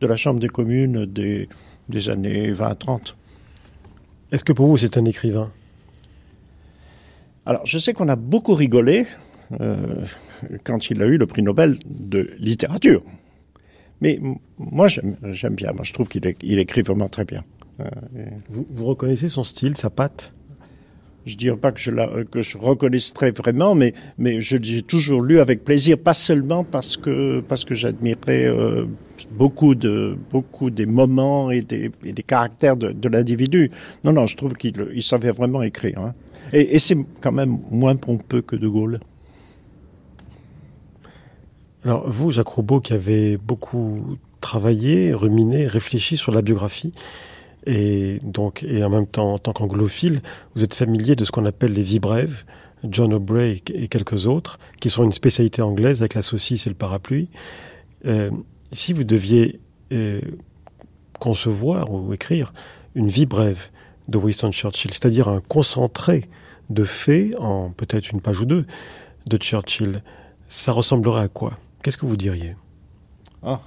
de la Chambre des communes des, des années 20-30. Est-ce que pour vous c'est un écrivain? Alors je sais qu'on a beaucoup rigolé euh, quand il a eu le prix Nobel de littérature. Mais moi j'aime bien, moi je trouve qu'il il écrit vraiment très bien. Euh, vous, vous reconnaissez son style, sa patte? Je ne dirais pas que je, la, que je reconnaîtrais vraiment, mais, mais je l'ai toujours lu avec plaisir, pas seulement parce que, parce que j'admirais euh, beaucoup, de, beaucoup des moments et des, et des caractères de, de l'individu. Non, non, je trouve qu'il il savait vraiment écrire. Hein. Et, et c'est quand même moins pompeux que De Gaulle. Alors, vous, Jacques Roubaud, qui avez beaucoup travaillé, ruminé, réfléchi sur la biographie, et donc et en même temps en tant qu'anglophile, vous êtes familier de ce qu'on appelle les vies brèves, John O'Bray et quelques autres, qui sont une spécialité anglaise avec la saucisse et le parapluie. Euh, si vous deviez euh, concevoir ou écrire une vie brève de Winston Churchill, c'est-à-dire un concentré de faits en peut-être une page ou deux de Churchill, ça ressemblerait à quoi? Qu'est-ce que vous diriez? Ah.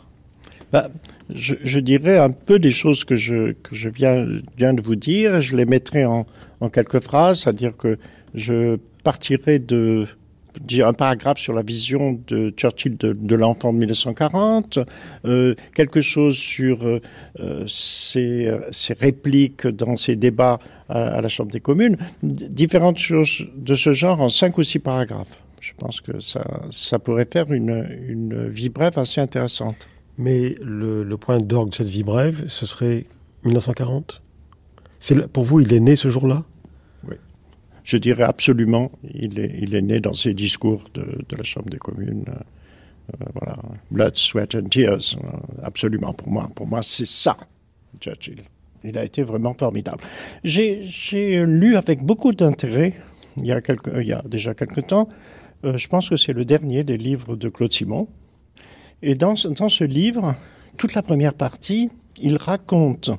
bah, je, je dirais un peu des choses que je, que je viens, de vous dire. Je les mettrai en, quelques phrases, c'est-à-dire que je partirai de un paragraphe sur la vision de Churchill de, de l'enfant de 1940, euh, quelque chose sur euh, ses, répliques dans ses débats à, à la Chambre des communes, différentes choses de ce genre en cinq ou six paragraphes. Je pense que ça, ça pourrait faire une, une vie brève assez intéressante. Mais le, point d'orgue de cette vie brève, ce serait 1940 C'est Pour vous, il est né ce jour-là? Oui. Je dirais absolument, il est, né dans ses discours de, la Chambre des communes. Euh, voilà. Blood, sweat and tears. Absolument, pour moi. Pour moi, c'est ça, Churchill. Il a été vraiment formidable. J'ai lu avec beaucoup d'intérêt, il, y a déjà quelques temps, euh, je pense que c'est le dernier des livres de Claude Simon, Et dans, dans ce livre, toute la première partie, il raconte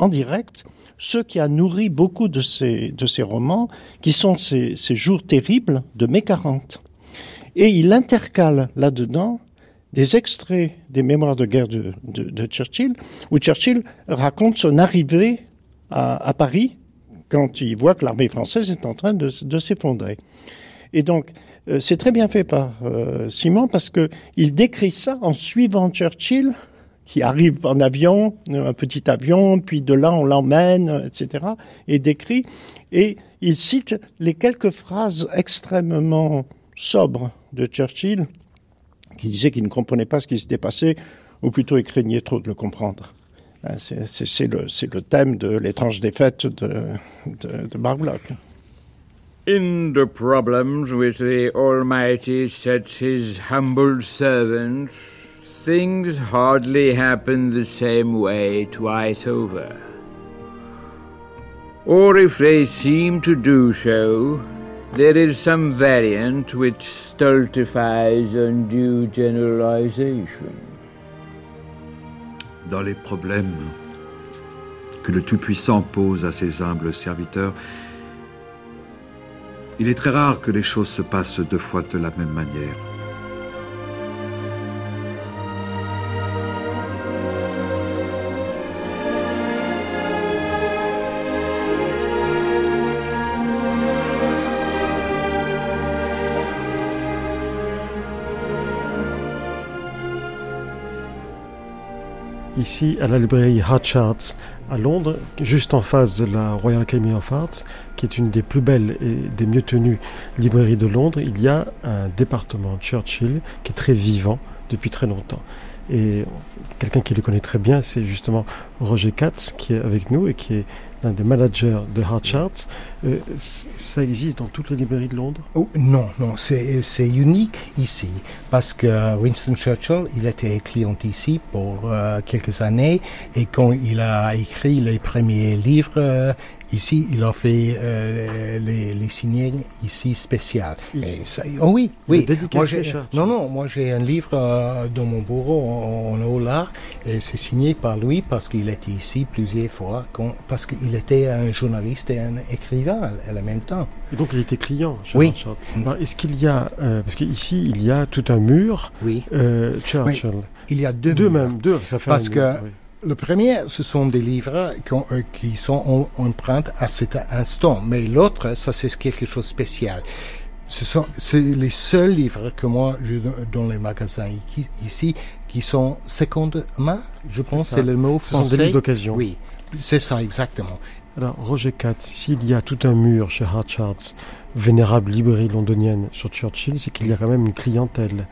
en direct ce qui a nourri beaucoup de ces, de ces romans, qui sont ces, ces jours terribles de mai 40. Et il intercale là-dedans des extraits des mémoires de guerre de, de, de Churchill, où Churchill raconte son arrivée à, à Paris quand il voit que l'armée française est en train de, de s'effondrer. Et donc, Euh, c'est très bien fait par euh, Simon parce que il décrit ça en suivant Churchill qui arrive en avion, un petit avion, puis de là on l'emmène, etc. et décrit et il cite les quelques phrases extrêmement sobres de Churchill qui disait qu'il ne comprenait pas ce qui s'était passé ou plutôt il craignait trop de le comprendre. C'est le, thème de l'étrange défaite de, de. In the problems which the Almighty sets his humble servants, things hardly happen the same way twice over. Or if they seem to do so, There is some variant which stultifies undue generalization. Dans les problèmes que le Tout-Puissant pose à ses humbles serviteurs, il est très rare que les choses se passent deux fois de la même manière. Ici à la librairie Hatcharts à Londres, juste en face de la Royal Academy of Arts, qui est une des plus belles et des mieux tenues librairies de Londres, il y a un département Churchill qui est très vivant depuis très longtemps. Et quelqu'un qui le connaît très bien, c'est justement Roger Katz qui est avec nous et qui est l'un des managers de Hard Charts. Euh, ça existe dans toutes les librairies de Londres? Oh, Non, non, c'est unique ici parce que Winston Churchill, il était client ici pour euh, quelques années et quand il a écrit les premiers livres, euh, Ici, il a fait euh, les, les signés ici spécial. oh oui, oui. Moi, non, non, moi j'ai un livre euh, dans mon bureau en, en haut là, et c'est signé par lui parce qu'il était ici plusieurs fois, parce qu'il était un journaliste et un écrivain à, la même temps. Et donc il était client. oui. Est-ce qu'il y a, euh, parce qu'ici il y a tout un mur. Oui. Churchill. Il y a deux. Deux même, deux. Ça fait parce que. Le premier, ce sont des livres euh, qui, sont empreintes à cet instant, mais l'autre, ça c'est quelque chose de spécial. Ce sont c'est les seuls livres que moi j'ai dans les magasins ici qui sont seconde main, je pense, c'est le mot français. Ce sont des livres d'occasion. Oui, c'est ça exactement. Alors Roger Katz, s'il y a tout un mur chez Harchards, vénérable librairie londonienne sur Churchill, c'est qu'il y a quand même une clientèle.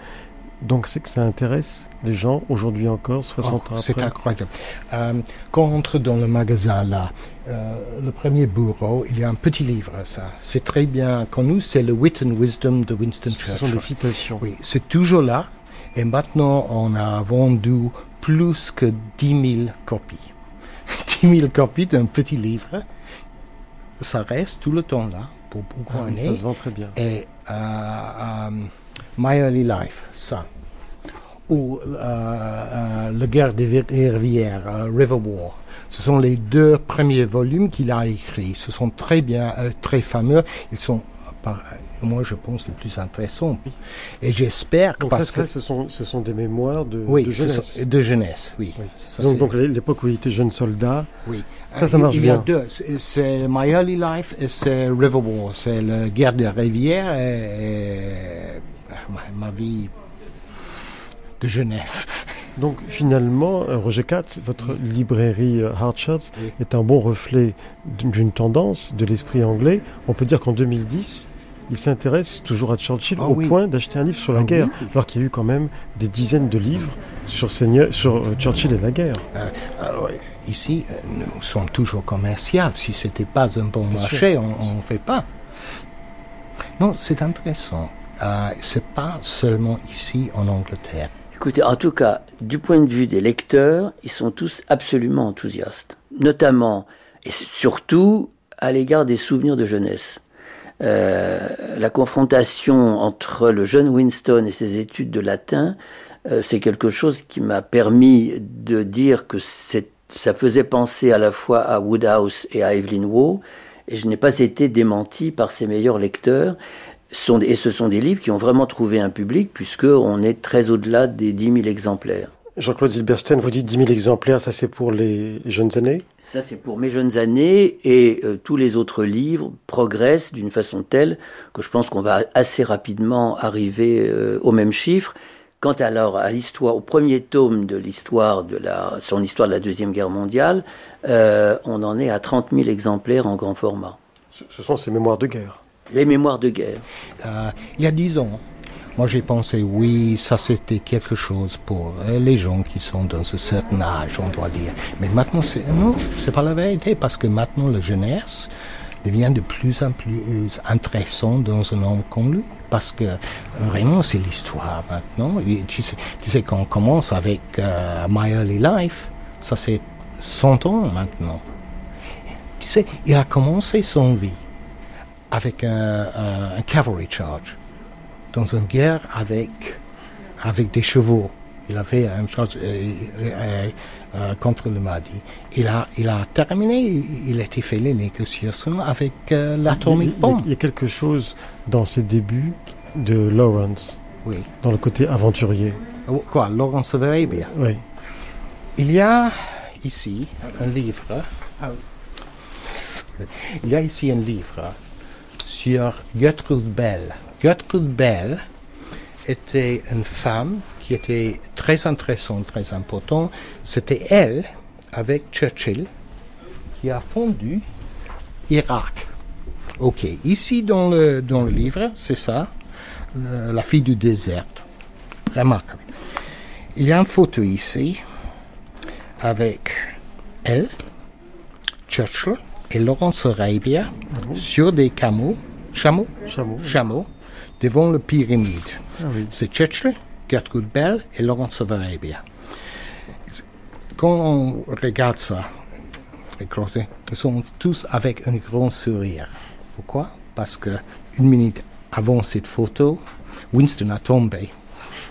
Donc c'est que ça intéresse les gens aujourd'hui encore, 60 ans après. C'est incroyable. Euh, quand on entre dans le magasin là, euh, le premier bureau, il y a un petit livre, ça. C'est très bien connu, c'est le Wit and Wisdom de Winston Churchill. Ce sont des citations. Oui, c'est toujours là. Et maintenant, on a vendu plus que 10 000 copies. 10 000 copies d'un petit livre. Ça reste tout le temps là, pour beaucoup ah, Ça se vend très bien. Et euh, My Early Life, ça. Ou euh, euh, Le guerre des rivières, euh, River War. Ce sont les deux premiers volumes qu'il a écrits. Ce sont très bien, très fameux. Ils sont, moi je pense, les plus intéressants. Et j'espère. Parce ça, que ce sont, ce sont des mémoires de, oui, jeunesse. de jeunesse, oui. donc, donc l'époque où il était jeune soldat. Oui. Ça, ça marche il bien. y a deux. C'est My Early Life et c'est River War. C'est la guerre des rivières et ma, vie de jeunesse. Donc finalement, euh, Roger Katz, votre librairie euh, Hardshots est un bon reflet d'une tendance de l'esprit anglais. On peut dire qu'en 2010, il s'intéresse toujours à Churchill ah au point d'acheter un livre sur la ah guerre, alors qu'il y a eu quand même des dizaines de livres sur, sur euh, Churchill et la guerre. alors, ici, nous sommes toujours commerciaux. Si c'était pas un bon marché, on ne fait pas. Non, c'est intéressant. Euh, c'est pas seulement ici en Angleterre. Écoutez, en tout cas, du point de vue des lecteurs, ils sont tous absolument enthousiastes, notamment et surtout à l'égard des souvenirs de jeunesse. Euh, la confrontation entre le jeune Winston et ses études de latin, euh, c'est quelque chose qui m'a permis de dire que ça faisait penser à la fois à Woodhouse et à Evelyn Waugh, et je n'ai pas été démenti par ses meilleurs lecteurs et ce sont des livres qui ont vraiment trouvé un public, puisqu'on est très au-delà des 10 000 exemplaires. Jean-Claude Zilberstein, vous dites 10 000 exemplaires, ça c'est pour les jeunes années? Ça c'est pour mes jeunes années, et euh, tous les autres livres progressent d'une façon telle que je pense qu'on va assez rapidement arriver euh, au même chiffre. Quant alors à l'histoire, au premier tome de l'histoire de la, son histoire de la Deuxième Guerre mondiale, euh, on en est à 30 000 exemplaires en grand format. Ce sont ces mémoires de guerre les mémoires de guerre. Euh, il y a dix ans, moi j'ai pensé, oui, ça c'était quelque chose pour euh, les gens qui sont dans un certain âge, on doit dire. Mais maintenant, c'est, non, c'est pas la vérité, parce que maintenant la jeunesse devient de plus en plus intéressant dans un homme comme lui. Parce que vraiment, c'est l'histoire maintenant. tu, sais, tu sais, quand on commence avec euh, My Early Life, ça c'est 100 ans maintenant. Tu sais, il a commencé son vie avec un, un, cavalry charge, dans une guerre avec, avec des chevaux. Il a fait une chose euh, euh, euh, contre le Mahdi. Il a, il a terminé, il a été fait les négociations avec l'atomic bomb. Il y a quelque chose dans ses débuts de Lawrence, oui. dans le côté aventurier. Oh, quoi, Lawrence of Arabia? Oui. Il y a ici un livre. Ah il y a ici un livre sur Gertrude Bell. Gertrude Bell était une femme qui était très intéressante, très importante. C'était elle, avec Churchill, qui a fondu Irak. Ok, ici dans le, dans le livre, c'est ça, la fille du désert. Remarquable. Il y a une photo ici avec elle, Churchill et Laurence Arabia sur des chameaux, chameaux, chameaux, devant le pyramide. Ah C'est Churchill, Gertrude Bell et Laurence Arabia. Quand on regarde ça, ils sont tous avec un grand sourire. Pourquoi? Parce que une minute avant cette photo, Winston a tombé.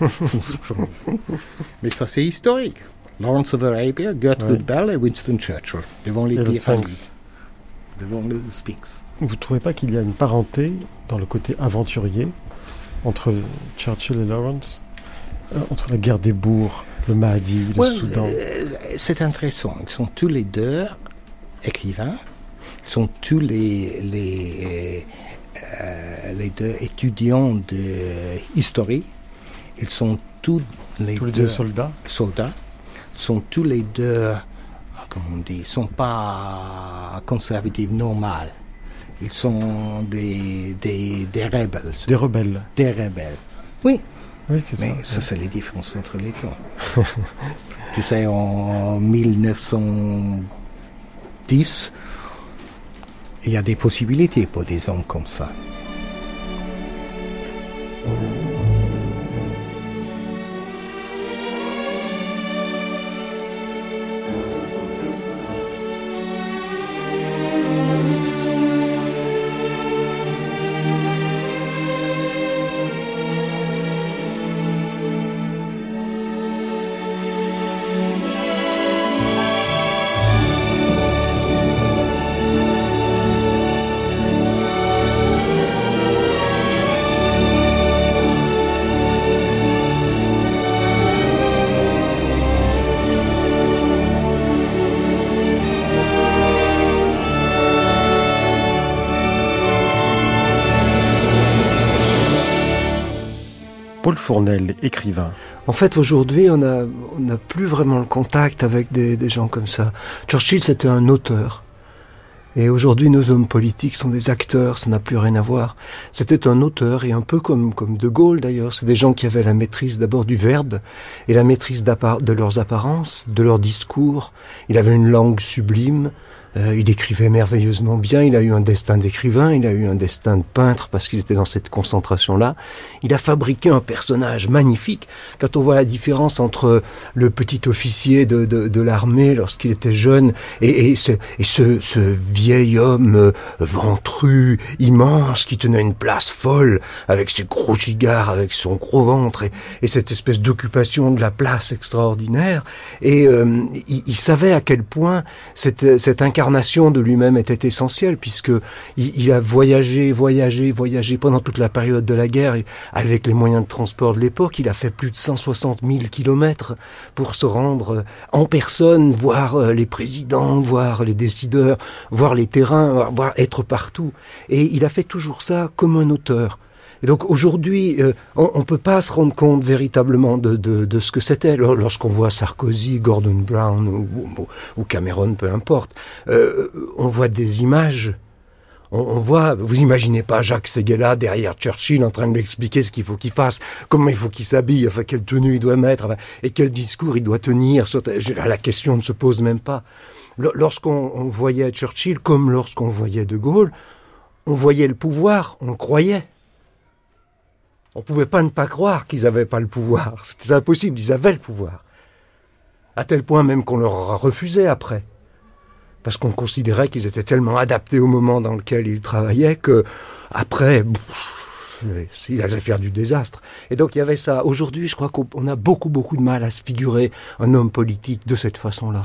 Mais ça, c'est historique. Lawrence of Arabia, Gertrude Bell et Winston Churchill devant les pyramides, devant le Sphinx. Vous ne trouvez pas qu'il y a une parenté dans le côté aventurier entre Churchill et Lawrence euh, Entre la guerre des bourgs, le Mahdi, le Soudan? euh, C'est intéressant. Ils sont tous les deux écrivains. Ils sont tous les, les, euh, les deux étudiants de Ils sont tous les, tous les deux, soldats? soldats. Ils sont tous les deux, comment on dit, ils sont pas conservatifs normaux. Ils sont des, des, des rebelles. Des rebelles. Des rebelles. Oui. Oui, c'est Mais ça, c'est les différences entre les camps. tu sais, en 1910, il y a des possibilités pour des hommes comme ça. Fournel, écrivain. En fait, aujourd'hui, on n'a plus vraiment le contact avec des, des gens comme ça. Churchill, c'était un auteur. Et aujourd'hui, nos hommes politiques sont des acteurs, ça n'a plus rien à voir. C'était un auteur, et un peu comme, comme De Gaulle d'ailleurs, c'est des gens qui avaient la maîtrise d'abord du verbe, et la maîtrise de leurs apparences, de leurs discours. Il avait une langue sublime, euh, il écrivait merveilleusement bien, il a eu un destin d'écrivain, il a eu un destin de peintre parce qu'il était dans cette concentration-là. Il a fabriqué un personnage magnifique. Quand on voit la différence entre le petit officier de, de, l'armée lorsqu'il était jeune et, et, ce, ce, vieil homme euh, ventru, immense, qui tenait une place folle avec ses gros gigards, avec son gros ventre et, et cette espèce d'occupation de la place extraordinaire. Et euh, il, il, savait à quel point cette, cette incarnation de lui-même était essentielle puisque il, il, a voyagé, voyagé, voyagé pendant toute la période de la guerre avec les moyens de transport de l'époque. Il a fait plus de 160 000 kilomètres pour se rendre en personne, voir euh, les présidents, voir les décideurs, voir les terrains, voir être partout. Et il a fait toujours ça comme un auteur. Et donc aujourd'hui, euh, on ne peut pas se rendre compte véritablement de, ce que c'était lorsqu'on voit Sarkozy, Gordon Brown ou, Cameron, peu importe. Euh, on voit des images. On, voit, vous imaginez pas Jacques Seguela derrière Churchill en train de lui expliquer ce qu'il faut qu'il fasse, comment il faut qu'il s'habille, enfin quelle tenue il doit mettre, enfin, et quel discours il doit tenir. La question ne se pose même pas. Lorsqu'on voyait Churchill, comme lorsqu'on voyait De Gaulle, on voyait le pouvoir, on croyait. On ne pouvait pas ne pas croire qu'ils n'avaient pas le pouvoir. C'était impossible, ils avaient le pouvoir. À tel point même qu'on leur a refusé après. parce qu'on considérait qu'ils étaient tellement adaptés au moment dans lequel ils travaillaient que après, il allait faire du désastre. Et donc il y avait ça. Aujourd'hui, je crois qu'on a beaucoup, beaucoup de mal à se figurer un homme politique de cette façon-là.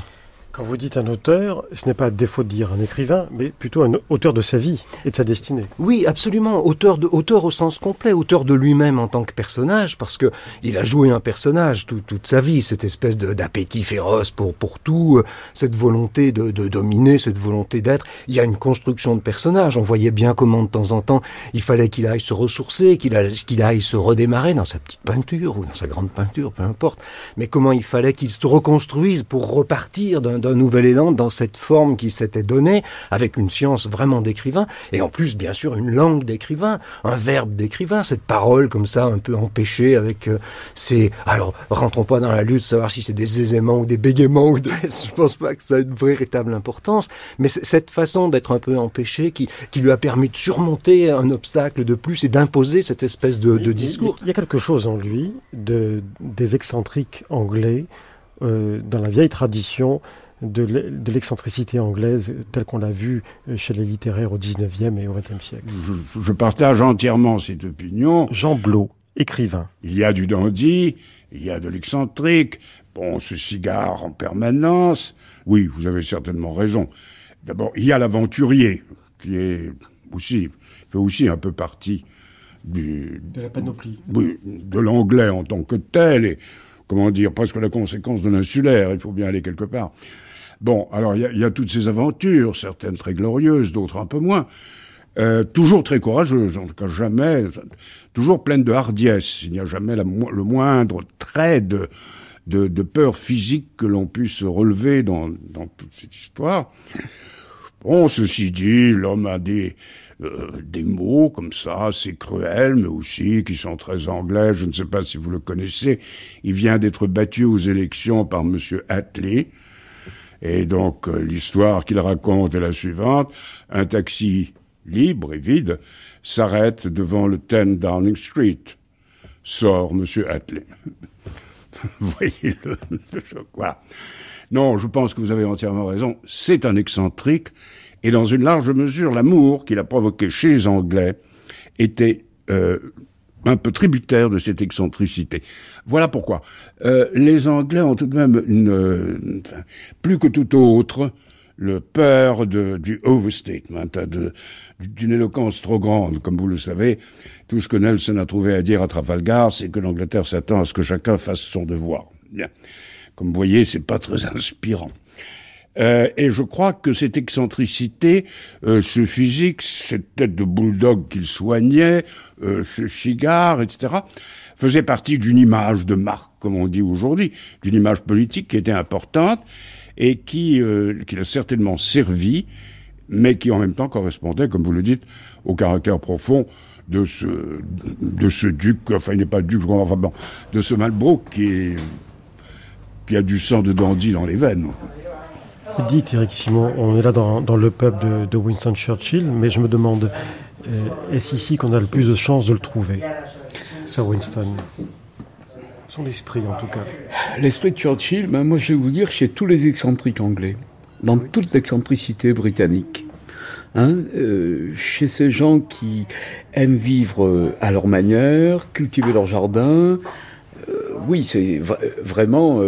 Quand vous dites un auteur, ce n'est pas défaut de dire un écrivain, mais plutôt un auteur de sa vie et de sa destinée. Oui, absolument. Auteur, de, auteur au sens complet, auteur de lui-même en tant que personnage, parce que il a joué un personnage toute sa vie, cette espèce d'appétit féroce pour, pour tout, euh, cette volonté de, de dominer, cette volonté d'être. Il y a une construction de personnage. On voyait bien comment de temps en temps il fallait qu'il aille se ressourcer, qu'il aille, qu'il aille se redémarrer dans sa petite peinture ou dans sa grande peinture, peu importe. Mais comment il fallait qu'il se reconstruise pour repartir d'un d'un nouvel élan dans cette forme qui s'était donnée, avec une science vraiment d'écrivain, et en plus, bien sûr, une langue d'écrivain, un verbe d'écrivain, cette parole comme ça, un peu empêchée avec euh, ces... Alors, rentrons pas dans la lutte, savoir si c'est des aiséments ou des bégaiements, ou je pense pas que ça ait une véritable importance, mais cette façon d'être un peu empêché qui, qui lui a permis de surmonter un obstacle de plus et d'imposer cette espèce de, de discours. Il y a quelque chose en lui de, des excentriques anglais euh, dans la vieille tradition de l'excentricité anglaise telle qu'on l'a vue euh, chez les littéraires au 19e et au 20e siècle. Je, partage entièrement cette opinion. Jean Blot, écrivain. Il y a du dandy, il y a de l'excentrique, bon, ce cigare en permanence. Oui, vous avez certainement raison. D'abord, il y a l'aventurier, qui est aussi, fait aussi un peu partie du... De la panoplie. Oui, de l'anglais en tant que tel, et comment dire, presque la conséquence de l'insulaire, il faut bien aller quelque part. Bon, alors il y, a, toutes ces aventures, certaines très glorieuses, d'autres un peu moins. Euh, toujours très courageuses, en tout cas jamais, toujours pleines de hardiesse. Il n'y a jamais le moindre trait de, de, peur physique que l'on puisse relever dans, dans toute cette histoire. Bon, ceci dit, l'homme a des, euh, des mots comme ça, c'est cruel, mais aussi qui sont très anglais. Je ne sais pas si vous le connaissez. Il vient d'être battu aux élections par Monsieur Attlee. Et donc euh, l'histoire qu'il raconte est la suivante. Un taxi libre et vide s'arrête devant le 10 Downing Street. Sort Monsieur Attlee. vous voyez le, voilà. Non, je pense que vous avez entièrement raison. C'est un excentrique. Et dans une large mesure, l'amour qu'il a provoqué chez les Anglais était euh, un peu tributaire de cette excentricité. Voilà pourquoi. Euh, les Anglais ont tout de même une, plus que tout autre, le peur de, du overstatement, d'une éloquence trop grande. Comme vous le savez, tout ce que Nelson a trouvé à dire à Trafalgar, c'est que l'Angleterre s'attend à ce que chacun fasse son devoir. Bien. Comme vous voyez, c'est pas très inspirant. Euh, et je crois que cette excentricité, euh, ce physique, cette tête de bulldog qu'il soignait, euh, ce cigare, etc., faisait partie d'une image de marque, comme on dit aujourd'hui, d'une image politique qui était importante et qui, qui l'a certainement servi, mais qui en même temps correspondait, comme vous le dites, au caractère profond de ce, de ce duc, enfin il n'est pas duc, je crois, enfin bon, de ce Malbrook qui, qui a du sang de dandy dans les veines. Dites Eric Simon, on est là dans, le pub de, Winston Churchill, mais je me demande, euh, est-ce ici qu'on a le plus de chances de le trouver Sir Winston? Son esprit en tout cas. L'esprit de Churchill, ben moi je vais vous dire chez tous les excentriques anglais, dans toute l'excentricité britannique. Hein, euh, chez ces gens qui aiment vivre euh, à leur manière, cultiver leur jardin, oui, c'est vraiment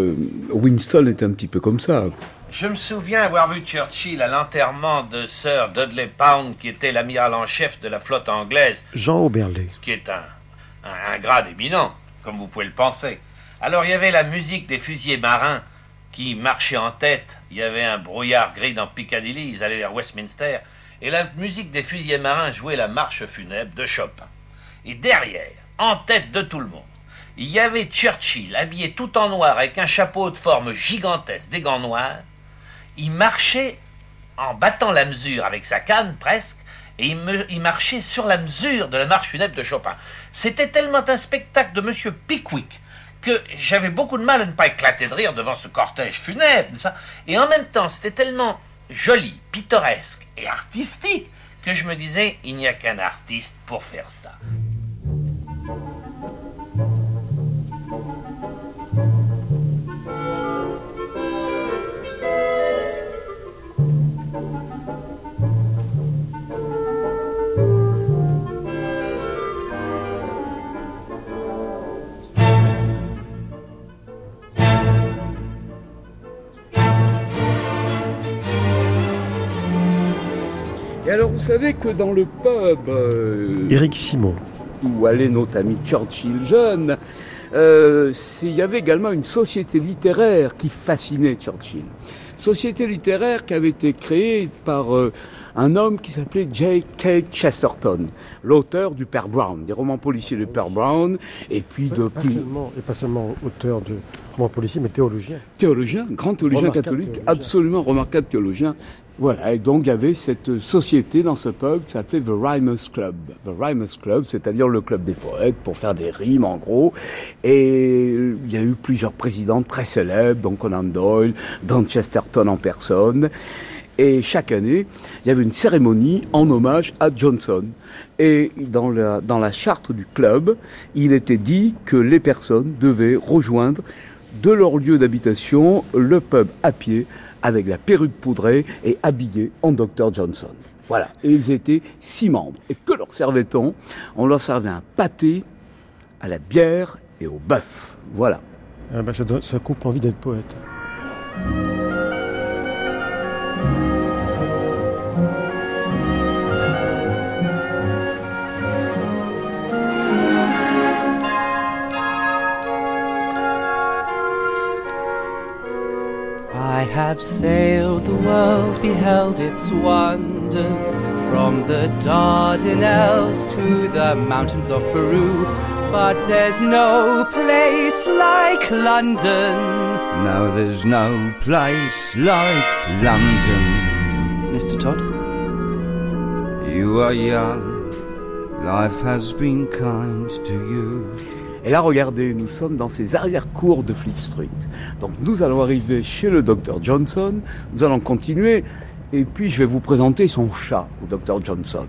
Winston est un petit peu comme ça. Je me souviens avoir vu Churchill à l'enterrement de Sir Dudley Pound, qui était l'amiral en chef de la flotte anglaise. Jean Auberlé. Ce qui est un, un, grade éminent, comme vous pouvez le penser. Alors il y avait la musique des fusiliers marins qui marchaient en tête. Il y avait un brouillard gris dans Piccadilly, ils allaient vers Westminster. Et la musique des fusiliers marins jouait la marche funèbre de Chopin. Et derrière, en tête de tout le monde, il y avait Churchill habillé tout en noir avec un chapeau de forme gigantesque, des gants noirs, il marchait en battant la mesure avec sa canne presque, et il, marchait sur la mesure de la marche funèbre de Chopin. C'était tellement un spectacle de Monsieur Pickwick que j'avais beaucoup de mal à ne pas éclater de rire devant ce cortège funèbre, Et en même temps, c'était tellement joli, pittoresque et artistique que je me disais, il n'y a qu'un artiste pour faire ça. Vous savez que dans le pub... Euh, Éric Simon. Où allait notre ami Churchill jeune, euh, il y avait également une société littéraire qui fascinait Churchill. Société littéraire qui avait été créée par euh, un homme qui s'appelait J.K. Chesterton, l'auteur du Père Brown, des romans policiers du Père Brown, et puis de pas Seulement, et pas seulement auteur de romans policiers, mais théologien. Théologien, grand théologien catholique, absolument remarquable théologien. Voilà, et donc il y avait cette société dans ce pub qui s'appelait The Rhymers Club. The Rhymers Club, c'est-à-dire le club des poètes pour faire des rimes en gros. Et il y a eu plusieurs présidents très célèbres, donc Conan Doyle, Don Chesterton en personne. Et chaque année, il y avait une cérémonie en hommage à Johnson. Et dans la, dans la charte du club, il était dit que les personnes devaient rejoindre de leur lieu d'habitation le pub à pied avec la perruque poudrée et habillés en Dr Johnson. Voilà. Et ils étaient six membres. Et que leur servait-on? On leur servait un pâté à la bière et au bœuf. Voilà. Ah bah, ça, ça coupe envie d'être poète. I have sailed the world, beheld its wonders, from the Dardanelles to the mountains of Peru. But there's no place like London. No, there's no place like London. Mr. Todd? You are young, life has been kind to you. Et là, regardez, nous sommes dans ces arrière-cours de Fleet Street. Donc nous allons arriver chez le docteur Johnson, nous allons continuer, et puis je vais vous présenter son chat, au docteur Johnson.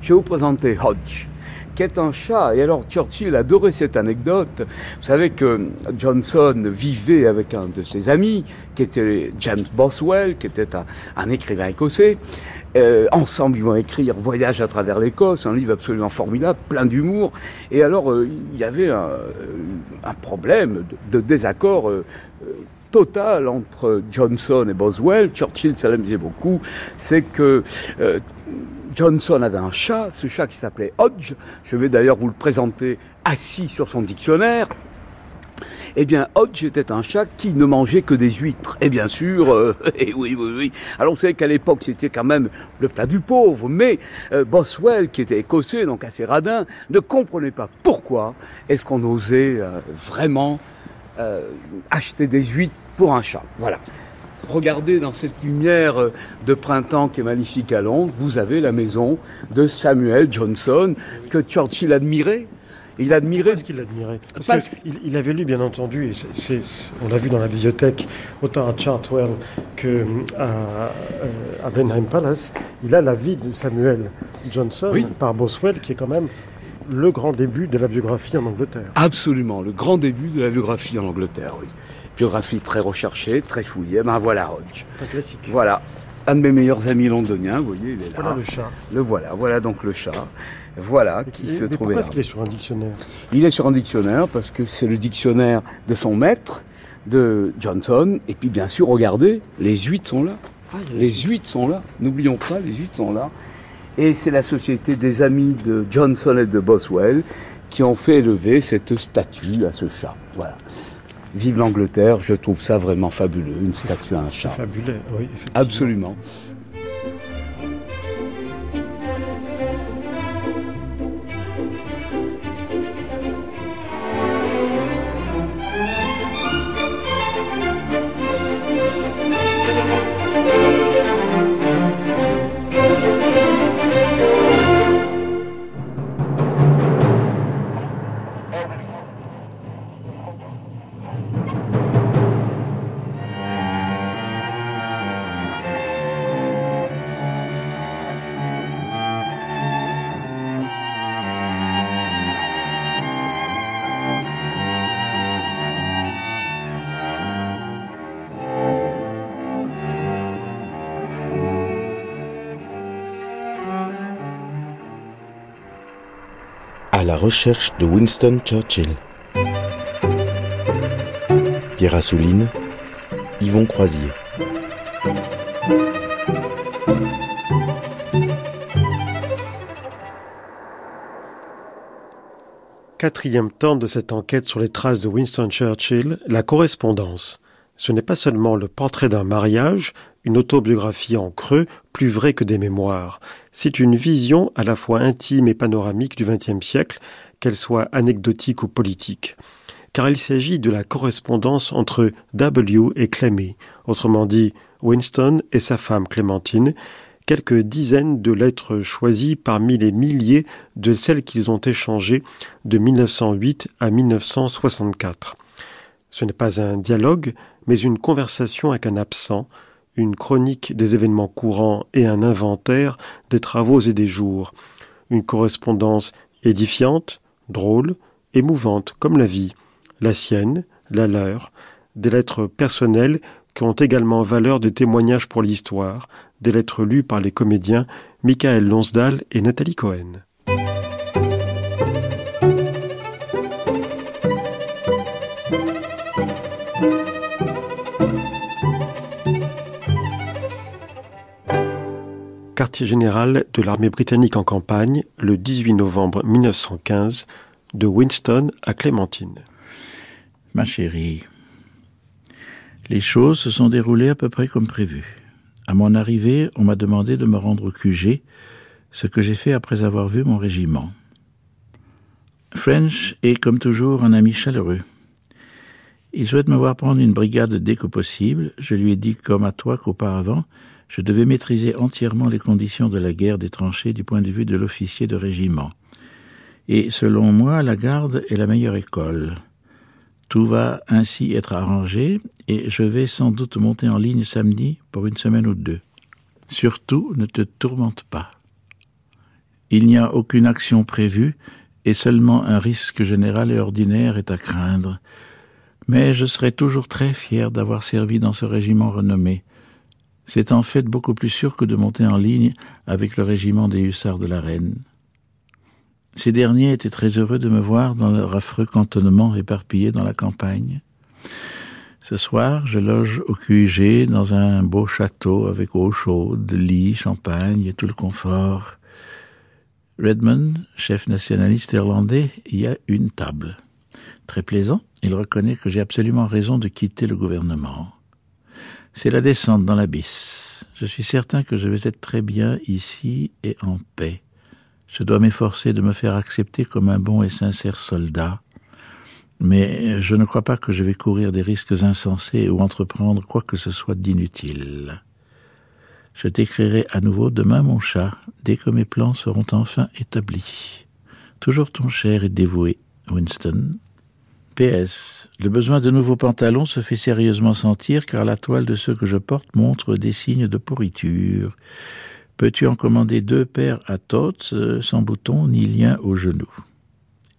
Je vais vous présenter Hodge qui est un chat. Et alors Churchill adorait cette anecdote. Vous savez que Johnson vivait avec un de ses amis, qui était James Boswell, qui était un, écrivain écossais. Euh, ensemble, ils vont écrire Voyage à travers l'Écosse, un livre absolument formidable, plein d'humour. Et alors, euh, il y avait un, problème de, désaccord. Euh, total entre Johnson et Boswell, Churchill, ça l'amusait beaucoup, c'est que Johnson avait un chat, ce chat qui s'appelait Hodge. Je vais d'ailleurs vous le présenter assis sur son dictionnaire. Eh bien, Hodge était un chat qui ne mangeait que des huîtres. Et bien sûr, euh, et oui, oui, oui. Alors, on sait qu'à l'époque, c'était quand même le plat du pauvre. Mais euh, Boswell, qui était écossais, donc assez radin, ne comprenait pas pourquoi est-ce qu'on osait euh, vraiment acheter des huîtres pour un chat. Voilà. Regardez dans cette lumière euh, de printemps qui est magnifique à Londres, vous avez la maison de Samuel Johnson que Churchill admirait. Il admirait. ce qu'il admirait Parce, qu'il avait lu, bien entendu, et on l'a vu dans la bibliothèque, autant à Chartwell que euh, à, Benheim Palace, il a la vie de Samuel Johnson par Boswell, qui est quand même le grand début de la biographie en Angleterre. Absolument, le grand début de la biographie en Angleterre, oui. Biographie très recherchée, très fouillée. Ben voilà Hodge. Un classique. Voilà. Un de mes meilleurs amis londoniens, vous voyez, il est là. Voilà le chat. Le voilà, voilà donc le chat. Voilà qui se trouvait pourquoi est-ce qu'il est sur un dictionnaire? Il est sur un dictionnaire parce que c'est le dictionnaire de son maître, de Johnson. Et puis bien sûr, regardez, les huîtres sont là. Ah, les huîtres sont là. N'oublions pas, les huîtres sont là. Et c'est la société des amis de Johnson et de Boswell qui ont fait élever cette statue à ce chat. Voilà. Vive l'Angleterre, je trouve ça vraiment fabuleux, une statue à un chat. Fabuleux, oui. Absolument. la recherche de Winston Churchill. Pierre Assouline, Yvon Croisier. Quatrième temps de cette enquête sur les traces de Winston Churchill, la correspondance. Ce n'est pas seulement le portrait d'un mariage, une autobiographie en creux, plus vrai que des mémoires. C'est une vision à la fois intime et panoramique du XXe siècle, qu'elle soit anecdotique ou politique. Car il s'agit de la correspondance entre W et Clemmy, autrement dit Winston et sa femme Clémentine, quelques dizaines de lettres choisies parmi les milliers de celles qu'ils ont échangées de 1908 à 1964. Ce n'est pas un dialogue, mais une conversation avec un absent, une chronique des événements courants et un inventaire des travaux et des jours, une correspondance édifiante, drôle, émouvante comme la vie, la sienne, la leur, des lettres personnelles qui ont également valeur de témoignages pour l'histoire, des lettres lues par les comédiens Michael Lonsdal et Nathalie Cohen. Quartier général de l'armée britannique en campagne, le 18 novembre 1915, de Winston à Clémentine. Ma chérie, les choses se sont déroulées à peu près comme prévu. À mon arrivée, on m'a demandé de me rendre au QG, ce que j'ai fait après avoir vu mon régiment. French est comme toujours un ami chaleureux. Il souhaite me voir prendre une brigade dès que possible. Je lui ai dit, comme à toi qu'auparavant, je devais maîtriser entièrement les conditions de la guerre des tranchées du point de vue de l'officier de régiment. Et selon moi, la garde est la meilleure école. Tout va ainsi être arrangé et je vais sans doute monter en ligne samedi pour une semaine ou deux. Surtout, ne te tourmente pas. Il n'y a aucune action prévue et seulement un risque général et ordinaire est à craindre. Mais je serai toujours très fier d'avoir servi dans ce régiment renommé. C'est en fait beaucoup plus sûr que de monter en ligne avec le régiment des hussards de la Reine. Ces derniers étaient très heureux de me voir dans leur affreux cantonnement éparpillé dans la campagne. Ce soir, je loge au QG dans un beau château avec eau chaude, lit, champagne et tout le confort. Redmond, chef nationaliste irlandais, y a une table. Très plaisant, il reconnaît que j'ai absolument raison de quitter le gouvernement. C'est la descente dans l'abysse. Je suis certain que je vais être très bien ici et en paix. Je dois m'efforcer de me faire accepter comme un bon et sincère soldat, mais je ne crois pas que je vais courir des risques insensés ou entreprendre quoi que ce soit d'inutile. Je t'écrirai à nouveau demain, mon chat, dès que mes plans seront enfin établis. Toujours ton cher et dévoué Winston. PS. Le besoin de nouveaux pantalons se fait sérieusement sentir car la toile de ceux que je porte montre des signes de pourriture. Peux-tu en commander deux paires à Tots, euh, sans bouton ni lien au genou?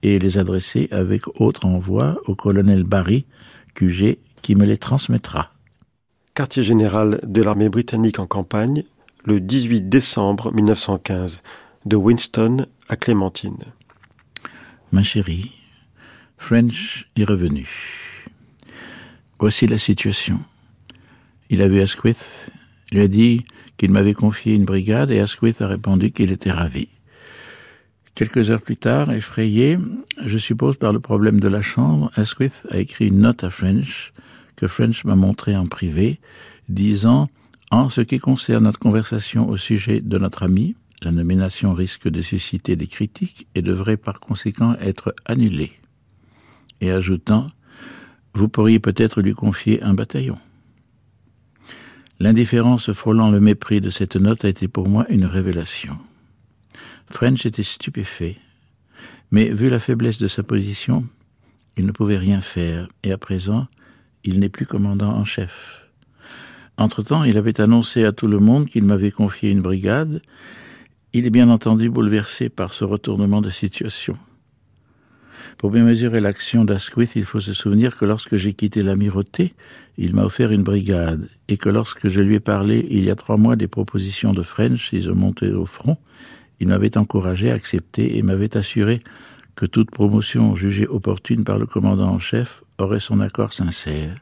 Et les adresser avec autre envoi au colonel Barry, QG, qui me les transmettra. Quartier général de l'armée britannique en campagne, le 18 décembre 1915, de Winston à Clémentine. Ma chérie, French est revenu. Voici la situation. Il a vu Asquith, lui a dit qu'il m'avait confié une brigade et Asquith a répondu qu'il était ravi. Quelques heures plus tard, effrayé, je suppose par le problème de la chambre, Asquith a écrit une note à French que French m'a montrée en privé, disant En ce qui concerne notre conversation au sujet de notre ami, la nomination risque de susciter des critiques et devrait par conséquent être annulée. Et ajoutant Vous pourriez peut-être lui confier un bataillon. L'indifférence frôlant le mépris de cette note a été pour moi une révélation. French était stupéfait, mais vu la faiblesse de sa position, il ne pouvait rien faire, et à présent, il n'est plus commandant en chef. Entre-temps, il avait annoncé à tout le monde qu'il m'avait confié une brigade. Il est bien entendu bouleversé par ce retournement de situation. Pour bien mesurer l'action d'Asquith, il faut se souvenir que lorsque j'ai quitté l'amirauté, il m'a offert une brigade, et que lorsque je lui ai parlé il y a trois mois des propositions de French si je montais au front, il m'avait encouragé à accepter et m'avait assuré que toute promotion jugée opportune par le commandant en chef aurait son accord sincère.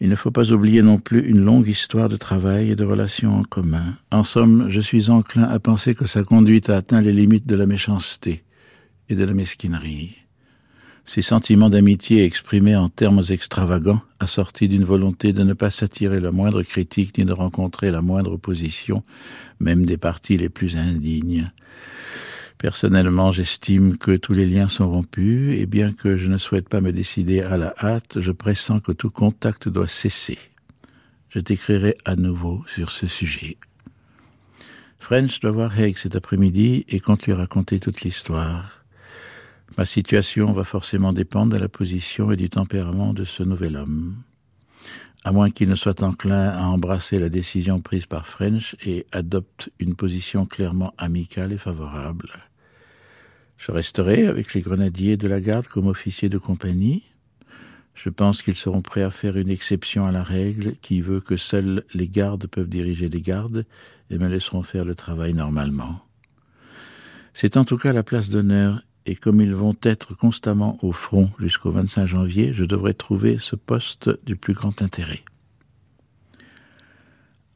Il ne faut pas oublier non plus une longue histoire de travail et de relations en commun. En somme, je suis enclin à penser que sa conduite a atteint les limites de la méchanceté et de la mesquinerie. Ces sentiments d'amitié exprimés en termes extravagants, assortis d'une volonté de ne pas s'attirer la moindre critique ni de rencontrer la moindre opposition, même des partis les plus indignes. Personnellement, j'estime que tous les liens sont rompus, et bien que je ne souhaite pas me décider à la hâte, je pressens que tout contact doit cesser. Je t'écrirai à nouveau sur ce sujet. French doit voir Haig cet après-midi et compte lui raconter toute l'histoire. Ma situation va forcément dépendre de la position et du tempérament de ce nouvel homme. À moins qu'il ne soit enclin à embrasser la décision prise par French et adopte une position clairement amicale et favorable. Je resterai avec les grenadiers de la garde comme officier de compagnie. Je pense qu'ils seront prêts à faire une exception à la règle qui veut que seuls les gardes peuvent diriger les gardes et me laisseront faire le travail normalement. C'est en tout cas la place d'honneur et comme ils vont être constamment au front jusqu'au 25 janvier, je devrais trouver ce poste du plus grand intérêt.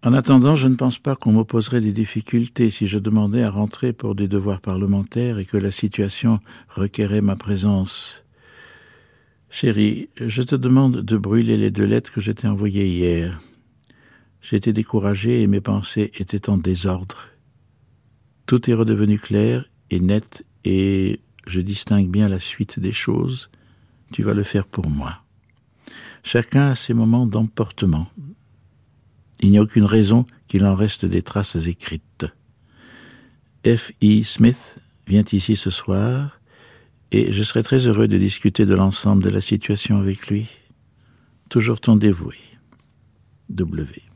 En attendant, je ne pense pas qu'on m'opposerait des difficultés si je demandais à rentrer pour des devoirs parlementaires et que la situation requérait ma présence. Chérie, je te demande de brûler les deux lettres que je t'ai envoyées hier. J'étais découragé et mes pensées étaient en désordre. Tout est redevenu clair et net et je distingue bien la suite des choses, tu vas le faire pour moi. Chacun a ses moments d'emportement. Il n'y a aucune raison qu'il en reste des traces écrites. F. E. Smith vient ici ce soir et je serai très heureux de discuter de l'ensemble de la situation avec lui. Toujours ton dévoué. W.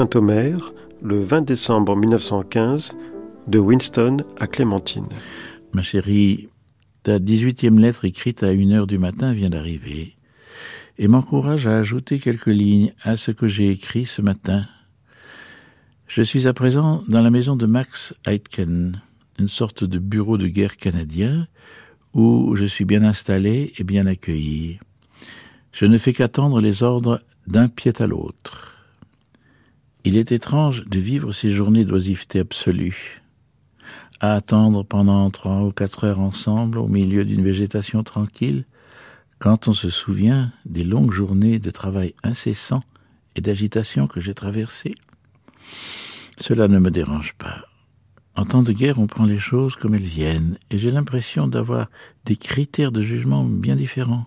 Saint-Omer, le 20 décembre 1915, de Winston à Clémentine. Ma chérie, ta 18e lettre écrite à une heure du matin vient d'arriver et m'encourage à ajouter quelques lignes à ce que j'ai écrit ce matin. Je suis à présent dans la maison de Max Aitken, une sorte de bureau de guerre canadien, où je suis bien installé et bien accueilli. Je ne fais qu'attendre les ordres d'un pied à l'autre. Il est étrange de vivre ces journées d'oisiveté absolue, à attendre pendant trois ou quatre heures ensemble au milieu d'une végétation tranquille, quand on se souvient des longues journées de travail incessant et d'agitation que j'ai traversées. Cela ne me dérange pas. En temps de guerre, on prend les choses comme elles viennent, et j'ai l'impression d'avoir des critères de jugement bien différents.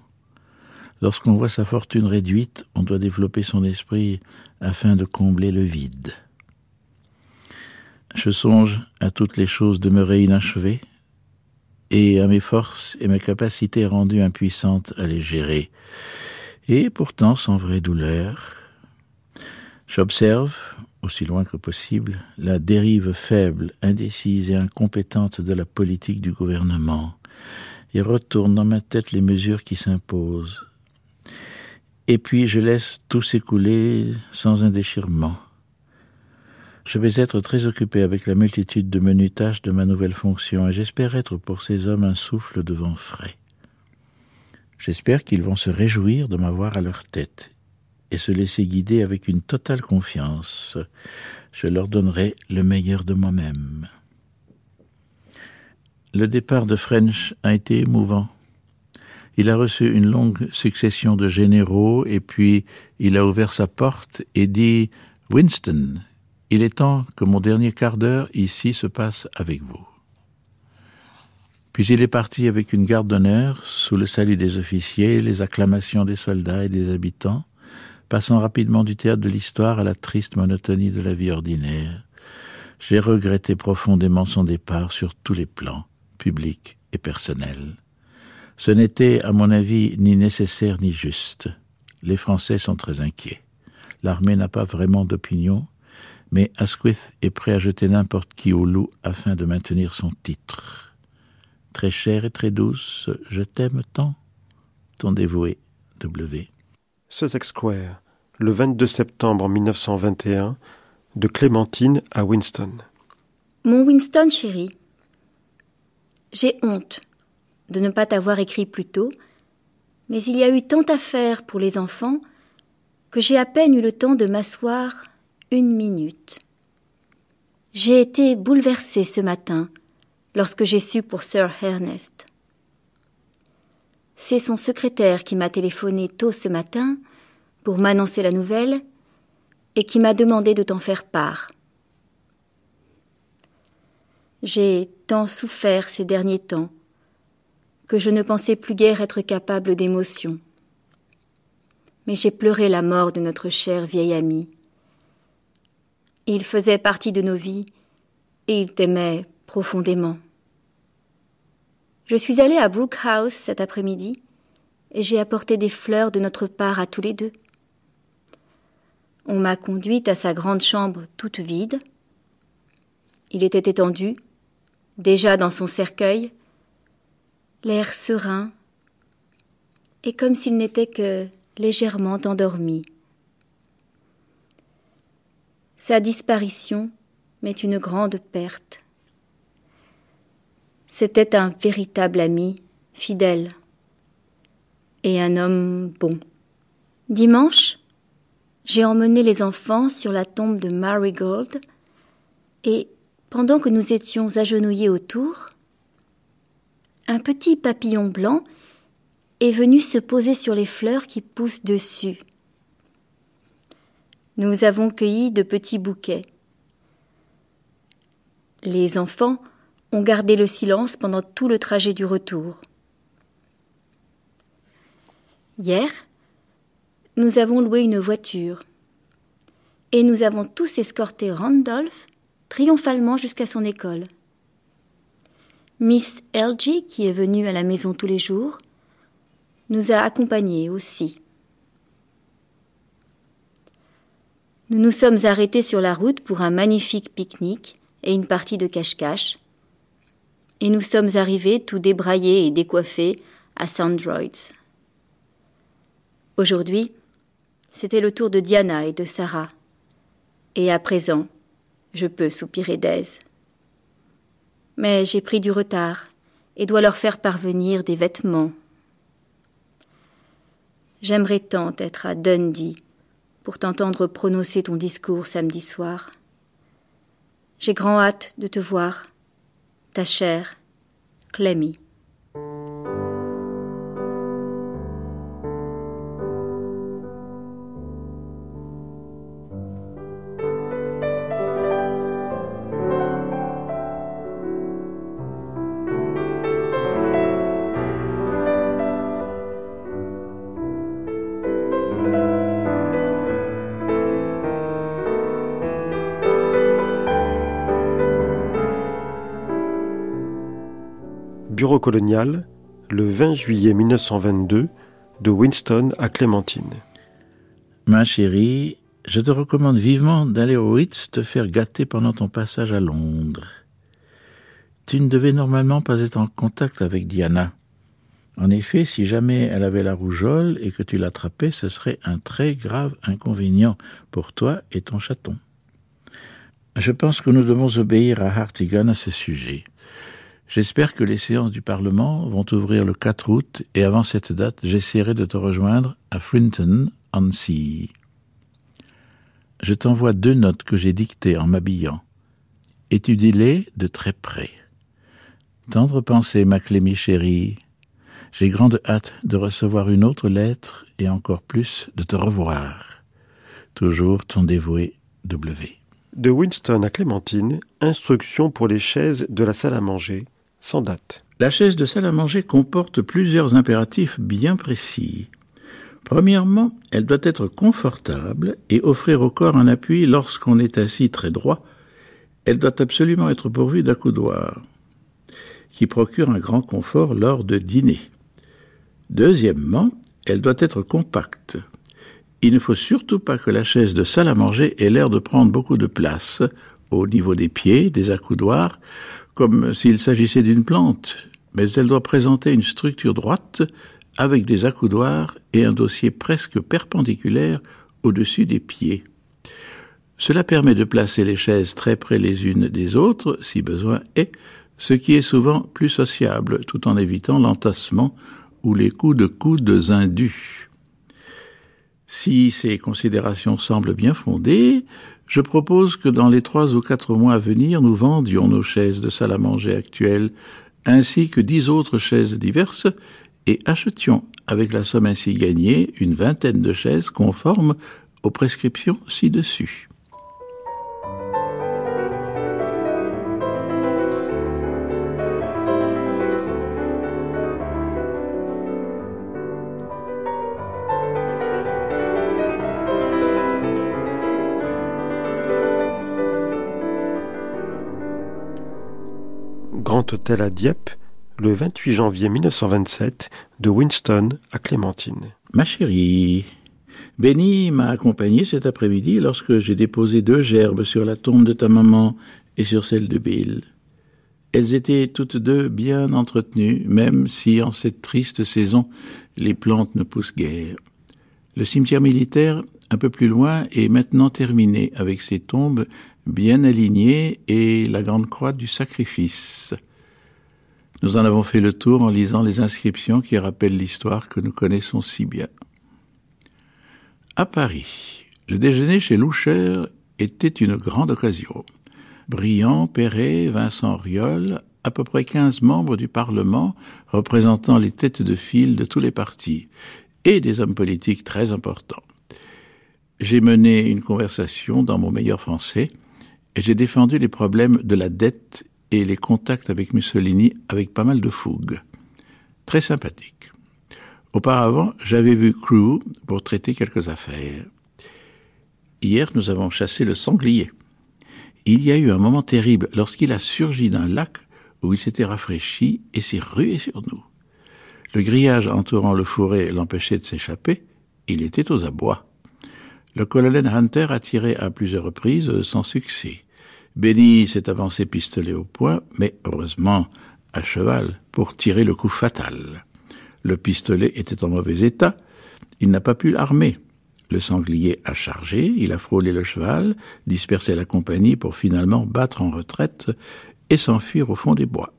Lorsqu'on voit sa fortune réduite, on doit développer son esprit afin de combler le vide. Je songe à toutes les choses demeurées inachevées et à mes forces et mes capacités rendues impuissantes à les gérer, et pourtant sans vraie douleur. J'observe, aussi loin que possible, la dérive faible, indécise et incompétente de la politique du gouvernement, et retourne dans ma tête les mesures qui s'imposent, et puis je laisse tout s'écouler sans un déchirement. Je vais être très occupé avec la multitude de menus tâches de ma nouvelle fonction, et j'espère être pour ces hommes un souffle de vent frais. J'espère qu'ils vont se réjouir de m'avoir à leur tête et se laisser guider avec une totale confiance. Je leur donnerai le meilleur de moi-même. Le départ de French a été émouvant. Il a reçu une longue succession de généraux et puis il a ouvert sa porte et dit Winston, il est temps que mon dernier quart d'heure ici se passe avec vous. Puis il est parti avec une garde d'honneur, sous le salut des officiers, les acclamations des soldats et des habitants, passant rapidement du théâtre de l'histoire à la triste monotonie de la vie ordinaire. J'ai regretté profondément son départ sur tous les plans, publics et personnels. Ce n'était, à mon avis, ni nécessaire ni juste. Les Français sont très inquiets. L'armée n'a pas vraiment d'opinion, mais Asquith est prêt à jeter n'importe qui au loup afin de maintenir son titre. Très chère et très douce, je t'aime tant. Ton dévoué W. Sussex Square, le 22 septembre 1921, de Clémentine à Winston. Mon Winston chéri, j'ai honte de ne pas t'avoir écrit plus tôt, mais il y a eu tant à faire pour les enfants que j'ai à peine eu le temps de m'asseoir une minute. J'ai été bouleversée ce matin lorsque j'ai su pour Sir Ernest. C'est son secrétaire qui m'a téléphoné tôt ce matin pour m'annoncer la nouvelle et qui m'a demandé de t'en faire part. J'ai tant souffert ces derniers temps que je ne pensais plus guère être capable d'émotion. Mais j'ai pleuré la mort de notre cher vieil ami. Il faisait partie de nos vies et il t'aimait profondément. Je suis allée à Brook House cet après-midi et j'ai apporté des fleurs de notre part à tous les deux. On m'a conduite à sa grande chambre toute vide. Il était étendu, déjà dans son cercueil, l'air serein, et comme s'il n'était que légèrement endormi. Sa disparition m'est une grande perte. C'était un véritable ami, fidèle, et un homme bon. Dimanche, j'ai emmené les enfants sur la tombe de Marigold, et pendant que nous étions agenouillés autour, un petit papillon blanc est venu se poser sur les fleurs qui poussent dessus. Nous avons cueilli de petits bouquets. Les enfants ont gardé le silence pendant tout le trajet du retour. Hier, nous avons loué une voiture et nous avons tous escorté Randolph triomphalement jusqu'à son école. Miss Elgie, qui est venue à la maison tous les jours, nous a accompagnés aussi. Nous nous sommes arrêtés sur la route pour un magnifique pique-nique et une partie de cache-cache, et nous sommes arrivés tout débraillés et décoiffés à Sandroids. Aujourd'hui, c'était le tour de Diana et de Sarah, et à présent, je peux soupirer d'aise mais j'ai pris du retard et dois leur faire parvenir des vêtements. J'aimerais tant être à Dundee pour t'entendre prononcer ton discours samedi soir. J'ai grand hâte de te voir, ta chère Clémy. Bureau colonial, le 20 juillet 1922, de Winston à Clémentine. Ma chérie, je te recommande vivement d'aller au Ritz te faire gâter pendant ton passage à Londres. Tu ne devais normalement pas être en contact avec Diana. En effet, si jamais elle avait la rougeole et que tu l'attrapais, ce serait un très grave inconvénient pour toi et ton chaton. Je pense que nous devons obéir à Hartigan à ce sujet. J'espère que les séances du Parlement vont ouvrir le 4 août et avant cette date, j'essaierai de te rejoindre à Frinton-on-Sea. Je t'envoie deux notes que j'ai dictées en m'habillant. Étudie-les de très près. Tendre pensée, ma Clémie chérie. J'ai grande hâte de recevoir une autre lettre et encore plus de te revoir. Toujours ton dévoué W. De Winston à Clémentine, instruction pour les chaises de la salle à manger, sans date. La chaise de salle à manger comporte plusieurs impératifs bien précis. Premièrement, elle doit être confortable et offrir au corps un appui lorsqu'on est assis très droit. Elle doit absolument être pourvue d'accoudoirs, qui procurent un grand confort lors de dîner. Deuxièmement, elle doit être compacte. Il ne faut surtout pas que la chaise de salle à manger ait l'air de prendre beaucoup de place au niveau des pieds, des accoudoirs, comme s'il s'agissait d'une plante, mais elle doit présenter une structure droite avec des accoudoirs et un dossier presque perpendiculaire au-dessus des pieds. Cela permet de placer les chaises très près les unes des autres, si besoin est, ce qui est souvent plus sociable, tout en évitant l'entassement ou les coups de coudes indus. Si ces considérations semblent bien fondées, je propose que dans les trois ou quatre mois à venir, nous vendions nos chaises de salle à manger actuelles, ainsi que dix autres chaises diverses, et achetions, avec la somme ainsi gagnée, une vingtaine de chaises conformes aux prescriptions ci-dessus. Grand Hôtel à Dieppe, le 28 janvier 1927, de Winston à Clémentine. Ma chérie, Benny m'a accompagné cet après-midi lorsque j'ai déposé deux gerbes sur la tombe de ta maman et sur celle de Bill. Elles étaient toutes deux bien entretenues, même si en cette triste saison les plantes ne poussent guère. Le cimetière militaire, un peu plus loin, est maintenant terminé avec ses tombes bien alignées et la grande croix du sacrifice. Nous en avons fait le tour en lisant les inscriptions qui rappellent l'histoire que nous connaissons si bien. À Paris, le déjeuner chez Loucher était une grande occasion. Briand, Perret, Vincent Riol, à peu près quinze membres du Parlement représentant les têtes de file de tous les partis, et des hommes politiques très importants. J'ai mené une conversation dans mon meilleur français, et j'ai défendu les problèmes de la dette et les contacts avec Mussolini avec pas mal de fougue. Très sympathique. Auparavant, j'avais vu Crew pour traiter quelques affaires. Hier, nous avons chassé le sanglier. Il y a eu un moment terrible lorsqu'il a surgi d'un lac où il s'était rafraîchi et s'est rué sur nous. Le grillage entourant le fourré l'empêchait de s'échapper. Il était aux abois. Le colonel Hunter a tiré à plusieurs reprises sans succès. Benny s'est avancé pistolet au poing, mais heureusement à cheval pour tirer le coup fatal. Le pistolet était en mauvais état, il n'a pas pu l'armer. Le sanglier a chargé, il a frôlé le cheval, dispersé la compagnie pour finalement battre en retraite et s'enfuir au fond des bois.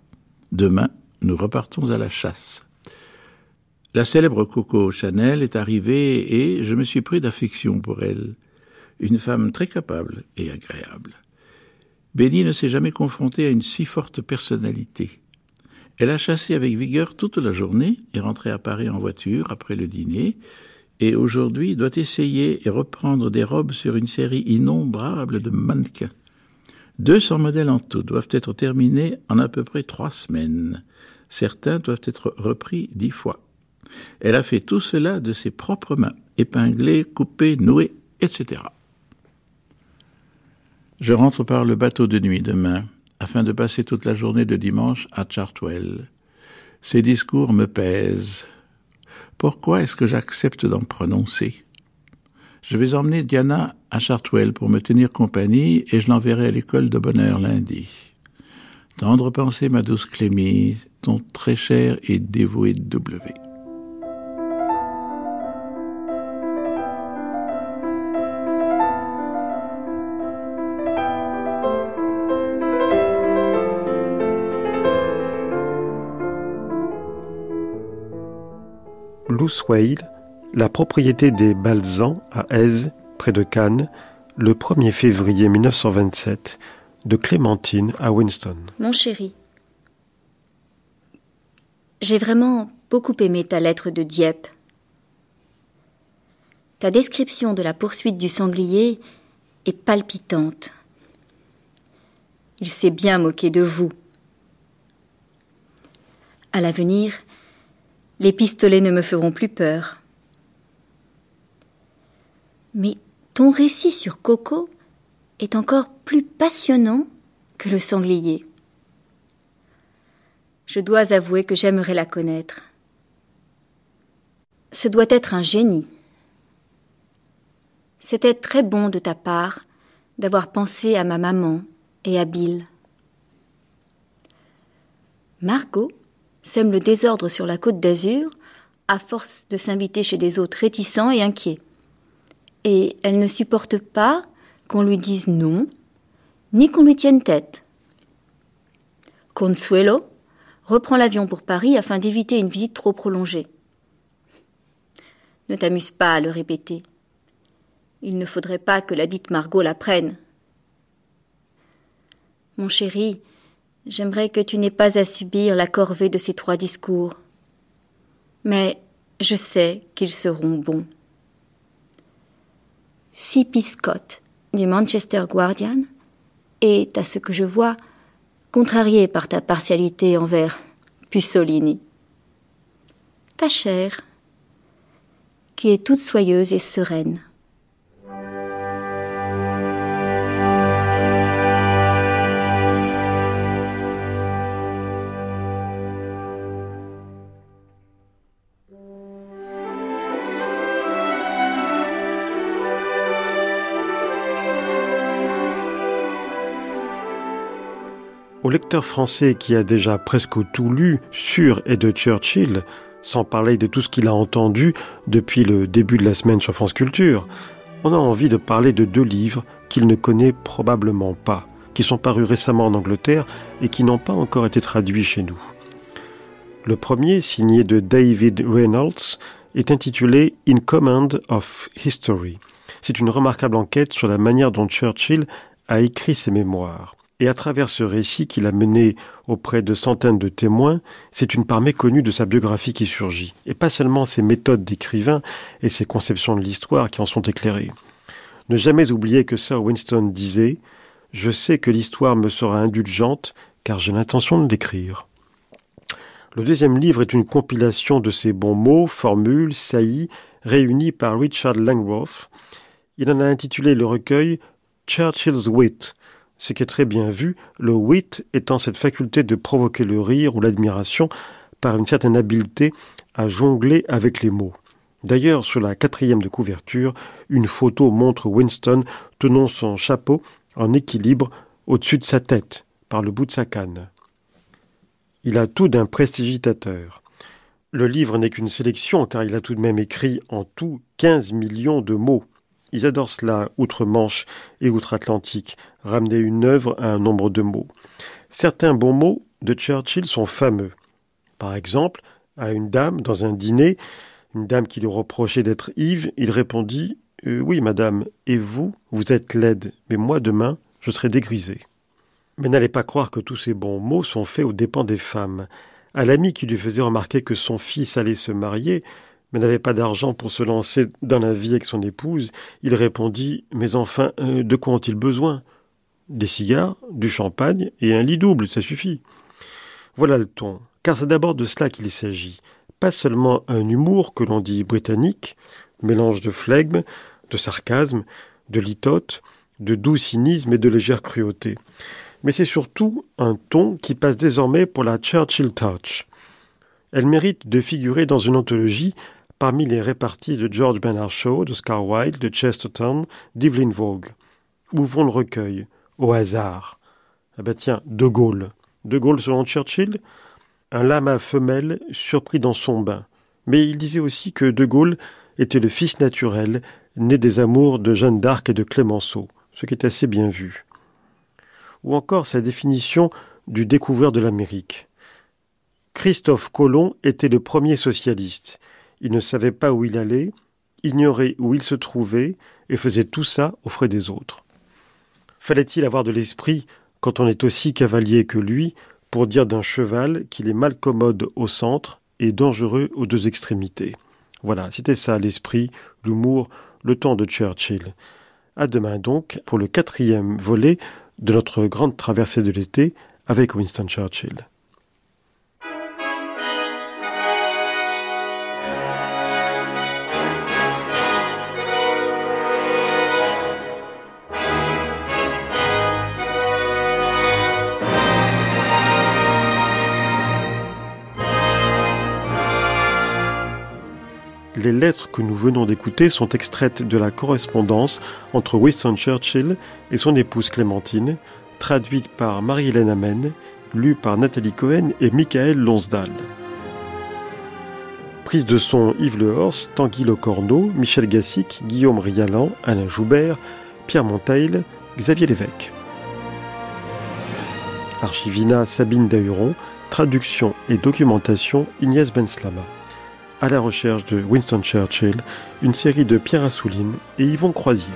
Demain, nous repartons à la chasse. La célèbre Coco Chanel est arrivée et je me suis pris d'affection pour elle. Une femme très capable et agréable. Benny ne s'est jamais confronté à une si forte personnalité. Elle a chassé avec vigueur toute la journée et rentré à Paris en voiture après le dîner, et aujourd'hui doit essayer et reprendre des robes sur une série innombrable de mannequins. Deux cents modèles en tout doivent être terminés en à peu près trois semaines. Certains doivent être repris dix fois. Elle a fait tout cela de ses propres mains, épinglées, coupées, nouées, etc. Je rentre par le bateau de nuit demain, afin de passer toute la journée de dimanche à Chartwell. Ces discours me pèsent. Pourquoi est-ce que j'accepte d'en prononcer? Je vais emmener Diana à Chartwell pour me tenir compagnie et je l'enverrai à l'école de bonheur lundi. Tendre pensée, ma douce Clémie, ton très cher et dévoué W. La propriété des Balzans à Aise, près de Cannes, le 1er février 1927, de Clémentine à Winston. Mon chéri, J'ai vraiment beaucoup aimé ta lettre de Dieppe. Ta description de la poursuite du sanglier est palpitante. Il s'est bien moqué de vous. À l'avenir, les pistolets ne me feront plus peur. Mais ton récit sur Coco est encore plus passionnant que le sanglier. Je dois avouer que j'aimerais la connaître. Ce doit être un génie. C'était très bon de ta part d'avoir pensé à ma maman et à Bill. Margot sème le désordre sur la côte d'Azur à force de s'inviter chez des hôtes réticents et inquiets. Et elle ne supporte pas qu'on lui dise non, ni qu'on lui tienne tête. Consuelo reprend l'avion pour Paris afin d'éviter une visite trop prolongée. Ne t'amuse pas à le répéter. Il ne faudrait pas que la dite Margot la prenne. Mon chéri, j'aimerais que tu n'aies pas à subir la corvée de ces trois discours. Mais je sais qu'ils seront bons. Si Piscott du Manchester Guardian est, à ce que je vois, contrarié par ta partialité envers Pussolini. Ta chair, qui est toute soyeuse et sereine. Lecteur français qui a déjà presque tout lu sur et de Churchill, sans parler de tout ce qu'il a entendu depuis le début de la semaine sur France Culture, on a envie de parler de deux livres qu'il ne connaît probablement pas, qui sont parus récemment en Angleterre et qui n'ont pas encore été traduits chez nous. Le premier, signé de David Reynolds, est intitulé In Command of History. C'est une remarquable enquête sur la manière dont Churchill a écrit ses mémoires. Et à travers ce récit qu'il a mené auprès de centaines de témoins, c'est une part méconnue de sa biographie qui surgit, et pas seulement ses méthodes d'écrivain et ses conceptions de l'histoire qui en sont éclairées. Ne jamais oublier que Sir Winston disait Je sais que l'histoire me sera indulgente, car j'ai l'intention de l'écrire. Le deuxième livre est une compilation de ces bons mots, formules, saillies, réunis par Richard Langworth. Il en a intitulé le recueil Churchill's Wit, ce qui est très bien vu, le wit étant cette faculté de provoquer le rire ou l'admiration par une certaine habileté à jongler avec les mots. D'ailleurs, sur la quatrième de couverture, une photo montre Winston tenant son chapeau en équilibre au-dessus de sa tête, par le bout de sa canne. Il a tout d'un prestigitateur. Le livre n'est qu'une sélection, car il a tout de même écrit en tout 15 millions de mots. Ils adorent cela, outre-Manche et outre-Atlantique, ramener une œuvre à un nombre de mots. Certains bons mots de Churchill sont fameux. Par exemple, à une dame dans un dîner, une dame qui lui reprochait d'être ivre, il répondit euh, Oui, madame, et vous, vous êtes laide, mais moi demain, je serai dégrisé. Mais n'allez pas croire que tous ces bons mots sont faits aux dépens des femmes. À l'ami qui lui faisait remarquer que son fils allait se marier, mais n'avait pas d'argent pour se lancer dans la vie avec son épouse, il répondit Mais enfin, euh, de quoi ont-ils besoin? Des cigares, du champagne et un lit double, ça suffit. Voilà le ton, car c'est d'abord de cela qu'il s'agit. Pas seulement un humour que l'on dit britannique, mélange de flegme, de sarcasme, de litote, de doux cynisme et de légère cruauté. Mais c'est surtout un ton qui passe désormais pour la Churchill Touch. Elle mérite de figurer dans une anthologie parmi les réparties de George Bernard Shaw, de Scar Wilde, de Chesterton, d'Evelyn Vogue. Ouvrons le recueil, au hasard. Ah ben tiens, De Gaulle. De Gaulle selon Churchill Un lama femelle surpris dans son bain. Mais il disait aussi que De Gaulle était le fils naturel, né des amours de Jeanne d'Arc et de Clémenceau, ce qui est assez bien vu. Ou encore sa définition du découvreur de l'Amérique. Christophe Colomb était le premier socialiste. Il ne savait pas où il allait, ignorait où il se trouvait, et faisait tout ça aux frais des autres. Fallait-il avoir de l'esprit quand on est aussi cavalier que lui pour dire d'un cheval qu'il est mal commode au centre et dangereux aux deux extrémités? Voilà, c'était ça l'esprit, l'humour, le temps de Churchill. À demain donc pour le quatrième volet de notre grande traversée de l'été avec Winston Churchill. Les lettres que nous venons d'écouter sont extraites de la correspondance entre Winston Churchill et son épouse Clémentine, traduite par Marie-Hélène Amen, lue par Nathalie Cohen et Michael Lonsdal. Prise de son Yves Lehorst, Tanguy Lecorneau, Michel Gassic, Guillaume Rialan, Alain Joubert, Pierre Monteil, Xavier Lévesque. Archivina Sabine Dahuron, traduction et documentation Ignès Benslama à la recherche de Winston Churchill, une série de Pierre Assouline et Yvon Croisier.